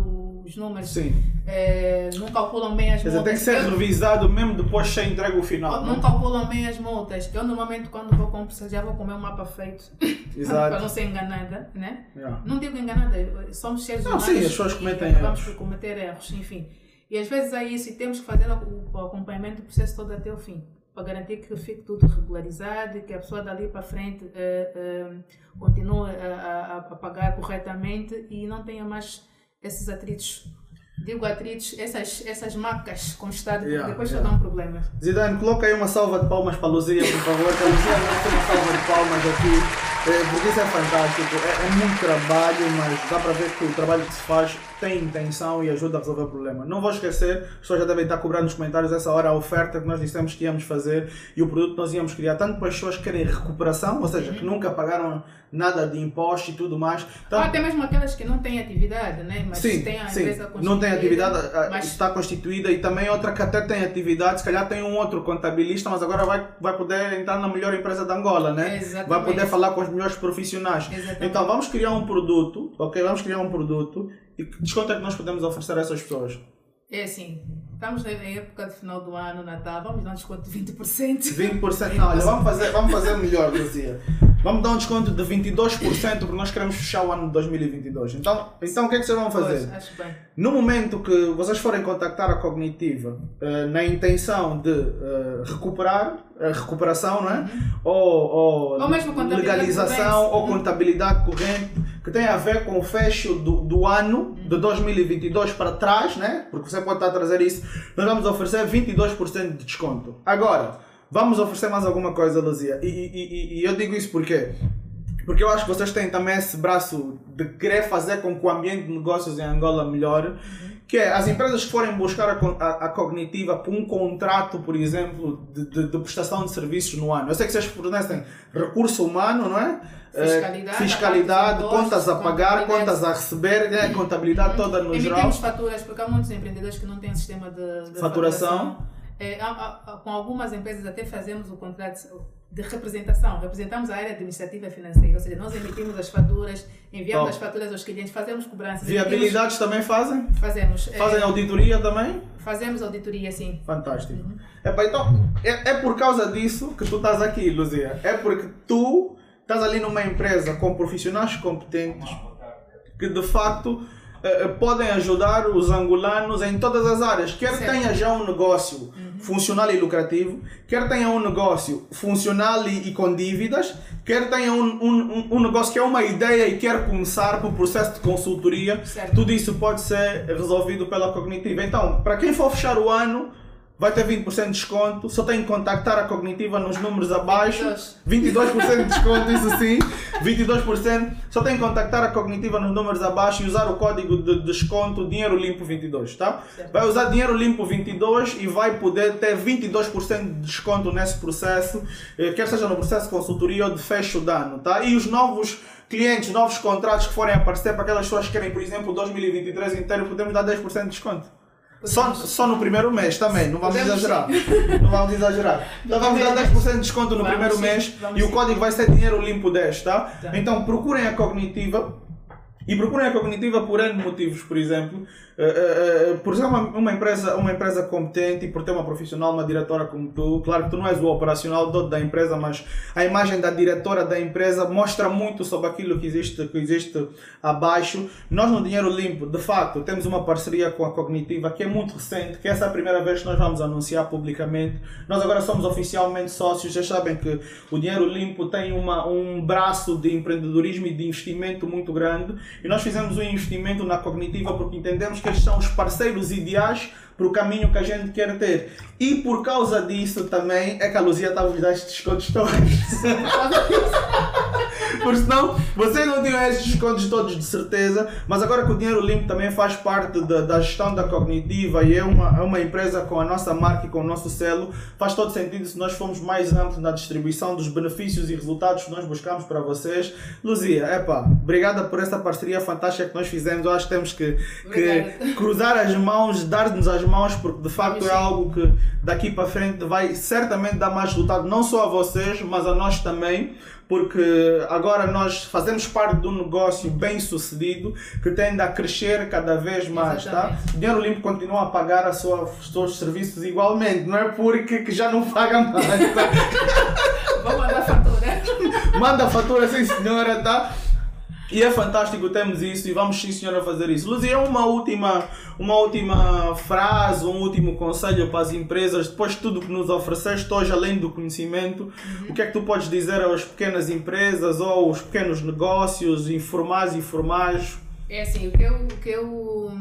os números, Sim. eh, não calculam bem as Quer multas. tem que ser Eu- revisado mesmo depois de ser entregue o final. não Não? calculam bem as multas. Eu normalmente quando vou comprar já vou comer um mapa feito para Exato. não ser enganada, né? Yeah. Não digo enganada, somos seres Não, humanos. sim, as pessoas cometem e Vamos erros. por cometer erros, enfim. E às vezes é isso, e temos que fazer o, o acompanhamento do processo todo até o fim. Para garantir que fique tudo regularizado e que a pessoa dali para frente eh, eh, continue a, a, pagar corretamente e não tenha mais esses atritos. Digo atritos, essas, essas marcas com o Estado, yeah, depois yeah. só dão problemas. Zidane, coloca aí uma salva de palmas para a Luzia, por favor, que a Luzia vai ter uma salva de palmas aqui, eh, porque isso é fantástico. É, é muito trabalho, mas dá para ver que o trabalho que se faz tem intenção e ajuda a resolver o problema. Não vou esquecer, as pessoas já devem estar cobrando nos comentários essa hora a oferta que nós dissemos que íamos fazer e o produto que nós íamos criar, tanto para as pessoas que querem recuperação, ou seja, que nunca pagaram nada de imposto e tudo mais. Então, Ou até mesmo aquelas que não têm atividade, né? mas sim, têm a sim. empresa Não tem atividade, mas... está constituída e também outra que até tem atividade, se calhar tem um outro contabilista, mas agora vai, vai poder entrar na melhor empresa da Angola, né? Exatamente. Vai poder falar com os melhores profissionais. Exatamente. Então vamos criar um produto, ok? Vamos criar um produto e que desconto é que nós podemos oferecer a essas pessoas? É assim, estamos na época de final do ano, Natal, vamos dar um desconto de 20%. 20%? Não, olha, vamos fazer, vamos fazer melhor, Luzia. Vamos dar um desconto de 22% porque nós queremos fechar o ano de 2022. Então, então o que é que vocês vão fazer? Pois, acho bem. No momento que vocês forem contactar a Cognitiva uh, na intenção de uh, recuperar, a recuperação, não é? Uhum. Ou, ou, ou legalização ou contabilidade corrente, que tem a ver com o fecho do, do ano de 2022 para trás, né? Porque você pode estar a trazer isso. Nós vamos oferecer 22% de desconto. Agora, vamos oferecer mais alguma coisa, Luzia. E, e, e, e eu digo isso porque porque eu acho que vocês têm também esse braço de querer fazer com que o ambiente de negócios em Angola melhore, uhum. Que é as empresas que forem buscar a, a, a cognitiva por um contrato, por exemplo, de, de, de, prestação de serviços no ano. Eu sei que vocês fornecem recurso humano, não é? Fiscalidade, fiscalidade contas a pagar, contas a receber, né? contabilidade toda no geral. Emitimos faturas, porque há muitos empreendedores que não têm sistema de, de faturação. faturação é, com algumas empresas até fazemos o contrato de representação, representamos a área administrativa financeira, ou seja, nós emitimos as faturas, enviamos as faturas aos clientes, fazemos cobranças. Viabilidades também fazem? Fazemos. Fazem é, auditoria também? Fazemos auditoria, sim. Fantástico. Uhum. Epa, então, é, é por causa disso que tu estás aqui, Luzia. É porque tu estás ali numa empresa com profissionais competentes que de facto eh, podem ajudar os angolanos em todas as áreas. Quer certo. tenha já um negócio. Funcional e lucrativo, quer tenha um negócio funcional e, e com dívidas, quer tenha um, um, um, negócio que é uma ideia e quer começar por processo de consultoria, certo. tudo isso pode ser resolvido pela cognitiva. Então, para quem for fechar o ano, vai ter 20% de desconto, só tem que contactar a Cognitiva nos números abaixo. 22%, 22 de desconto, isso sim. 22%. Só tem que contactar a Cognitiva nos números abaixo e usar o código de desconto Dinheiro Limpo 22, tá? Vai usar Dinheiro Limpo 22 e vai poder ter 22% de desconto nesse processo, eh, quer seja no processo de consultoria ou de fecho de ano, tá? E os novos clientes, novos contratos que forem aparecer para aquelas pessoas que querem, por exemplo, 2023 inteiro, podemos dar 10% de desconto. Só, só no primeiro mês também, não vamos Podemos exagerar. Não vamos exagerar. Então vamos dar 10% de desconto no vamos primeiro sim, mês e o código vai ser dinheiro limpo 10, tá? tá? Então procurem a cognitiva e procurem a cognitiva por N motivos, por exemplo. Uh, uh, por ser uma, empresa, uma empresa competente e por ter uma profissional, uma diretora como tu, claro que tu não és o operacional da empresa, mas a imagem da diretora da empresa mostra muito sobre aquilo que existe, que existe abaixo. Nós no Dinheiro Limpo, de facto, temos uma parceria com a Cognitiva que é muito recente, que essa é a primeira vez que nós vamos anunciar publicamente. Nós agora somos oficialmente sócios, já sabem que o Dinheiro Limpo tem uma, um braço de empreendedorismo e de investimento muito grande e nós fizemos um investimento na Cognitiva porque entendemos eles são os parceiros ideais para o caminho que a gente quer ter. E por causa disso também é que a Luzia estava a dar estes descontos todos. Porque senão vocês não tinham esses descontos todos de certeza, mas agora que o Dinheiro Limpo também faz parte da, da gestão da Cognitiva e é uma, é uma empresa com a nossa marca e com o nosso selo, faz todo sentido se nós formos mais amplos na distribuição dos benefícios e resultados que nós buscamos para vocês. Luzia, epa, obrigada por essa parceria fantástica que nós fizemos. Eu acho que temos que, que cruzar as mãos, dar-nos as mãos, porque de facto é algo que daqui para frente vai certamente dar mais resultado, não só a vocês, mas a nós também porque agora nós fazemos parte de um negócio bem sucedido que tende a crescer cada vez mais, tá? O Dinheiro Limpo continua a pagar a sua, os seus serviços igualmente, não é porque que já não paga mais, tá? Vou mandar fatura. Manda fatura, sim senhora, tá? E é fantástico, temos isso e vamos sim senhora fazer isso. Luzia, uma última, uma última frase, um último conselho para as empresas, depois de tudo que nos ofereceste hoje, além do conhecimento, uhum. o que é que tu podes dizer às pequenas empresas ou aos pequenos negócios, informais e formais? É assim, o que eu, o que eu,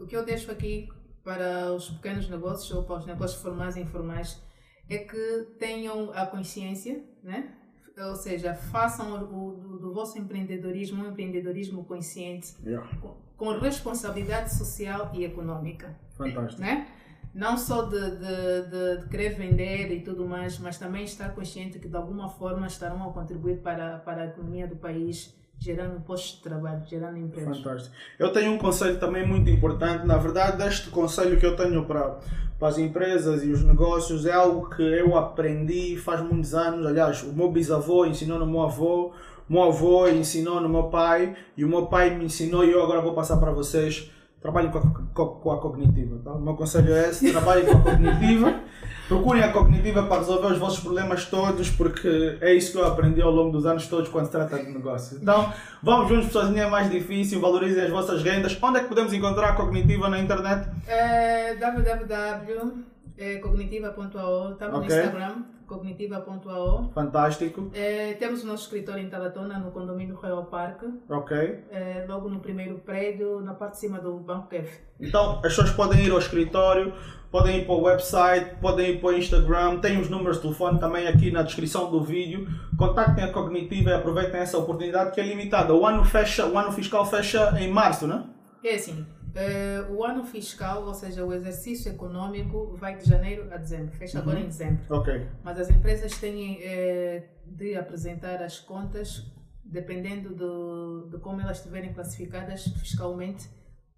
o que eu deixo aqui para os pequenos negócios ou para os negócios formais e informais é que tenham a consciência, né? Ou seja, façam o, do, do, vosso empreendedorismo um empreendedorismo consciente, yeah. com, com, responsabilidade social e econômica. Fantástico. Né? Não só de, de, de, de, querer vender e tudo mais, mas também estar consciente que de alguma forma estarão a contribuir para, para a economia do país gerando postos de trabalho, gerando empregos. Fantástico. Eu tenho um conselho também muito importante. Na verdade, este conselho que eu tenho para, para as empresas e os negócios é algo que eu aprendi faz muitos anos. Aliás, o meu bisavô ensinou no meu avô, o meu avô ensinou no meu pai e o meu pai me ensinou e eu agora vou passar para vocês trabalhem com a, com a cognitiva. Tá? O meu conselho é esse: trabalhem com a cognitiva, procurem a cognitiva para resolver os vossos problemas todos, porque é isso que eu aprendi ao longo dos anos todos quando se trata de negócio. Então, vamos juntos, pessoas, é mais difícil, valorizem as vossas rendas. Onde é que podemos encontrar a cognitiva na internet? É, www.cognitiva.ao, estamos okay. no Instagram cognitiva.ao. Fantástico. É, temos o nosso escritório em Talatona, no condomínio Royal Park. Ok. É, logo no primeiro prédio, na parte de cima do Banco Kef. Então, as pessoas podem ir ao escritório, podem ir para o website, podem ir para o Instagram, tem os números de telefone também aqui na descrição do vídeo. Contactem a Cognitiva e aproveitem essa oportunidade que é limitada. O ano, fecha, o ano fiscal fecha em março, não é? É sim. Uh, o ano fiscal, ou seja, o exercício econômico, vai de janeiro a dezembro, fecha uhum. agora em dezembro. Okay. Mas as empresas têm uh, de apresentar as contas, dependendo do, de como elas estiverem classificadas fiscalmente,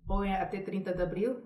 ou até 30 de abril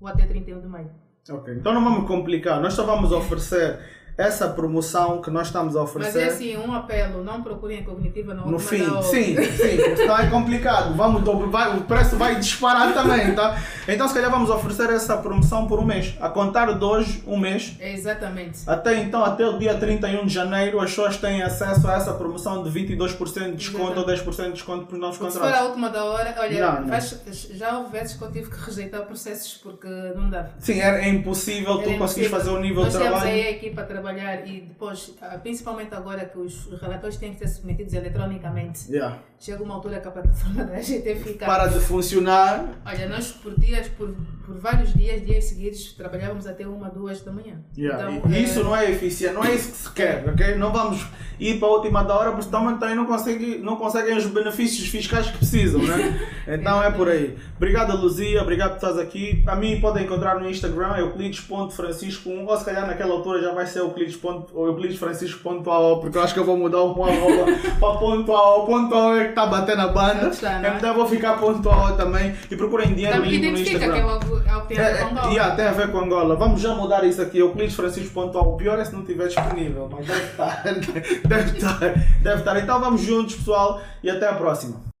ou até 31 de maio. Ok, então não vamos complicar, nós só vamos oferecer essa promoção que nós estamos a oferecer. Mas é assim, um apelo, não procurem a cognitiva no, no fim. Sim, sim, senão é complicado. Vamos, vai, o preço vai disparar também, tá? Então se calhar vamos oferecer essa promoção por um mês. A contar de hoje, um mês. exatamente. Até então, até o dia 31 de janeiro, as pessoas têm acesso a essa promoção de 22% de desconto ou 10% de desconto para os nossos contratos. Se for a última da hora, olha, não, não. Faz, já houve vezes que eu tive que rejeitar processos porque não dava. Sim, é, é impossível Era tu conseguires fazer o nível Nós de trabalho. Aí a equipa a trabalhar e depois, principalmente agora que os relatórios têm que ser submetidos eletronicamente, yeah. chega uma altura que a plataforma da gente fica. Para de funcionar. Olha, nós por dias, por, por vários dias, dias seguidos, trabalhávamos até uma, duas da manhã. Yeah. Então, e, é... Isso não é eficiente, não é isso que se quer, ok? Não vamos ir para a última da hora, porque também não conseguem, não conseguem os benefícios fiscais que precisam, né? Então é por aí. Obrigado, Luzia, obrigado por estás aqui. A mim podem encontrar no Instagram, euclides.francisco1, ou se calhar naquela altura já vai ser euclides.francisco.ao, porque eu acho que eu vou mudar o arroba para pontual. Pontual é que está a bater na banda. É? Então vou ficar pontual também. E procurem dinheiro limpo no Instagram. Que é o, é o a. Yeah, tem a ver com Angola. Vamos já mudar isso aqui, euclides.francisco.ao. O pior é se não estiver disponível, mas deve estar. deve estar. Deve estar. Então vamos juntos, pessoal, e até a próxima.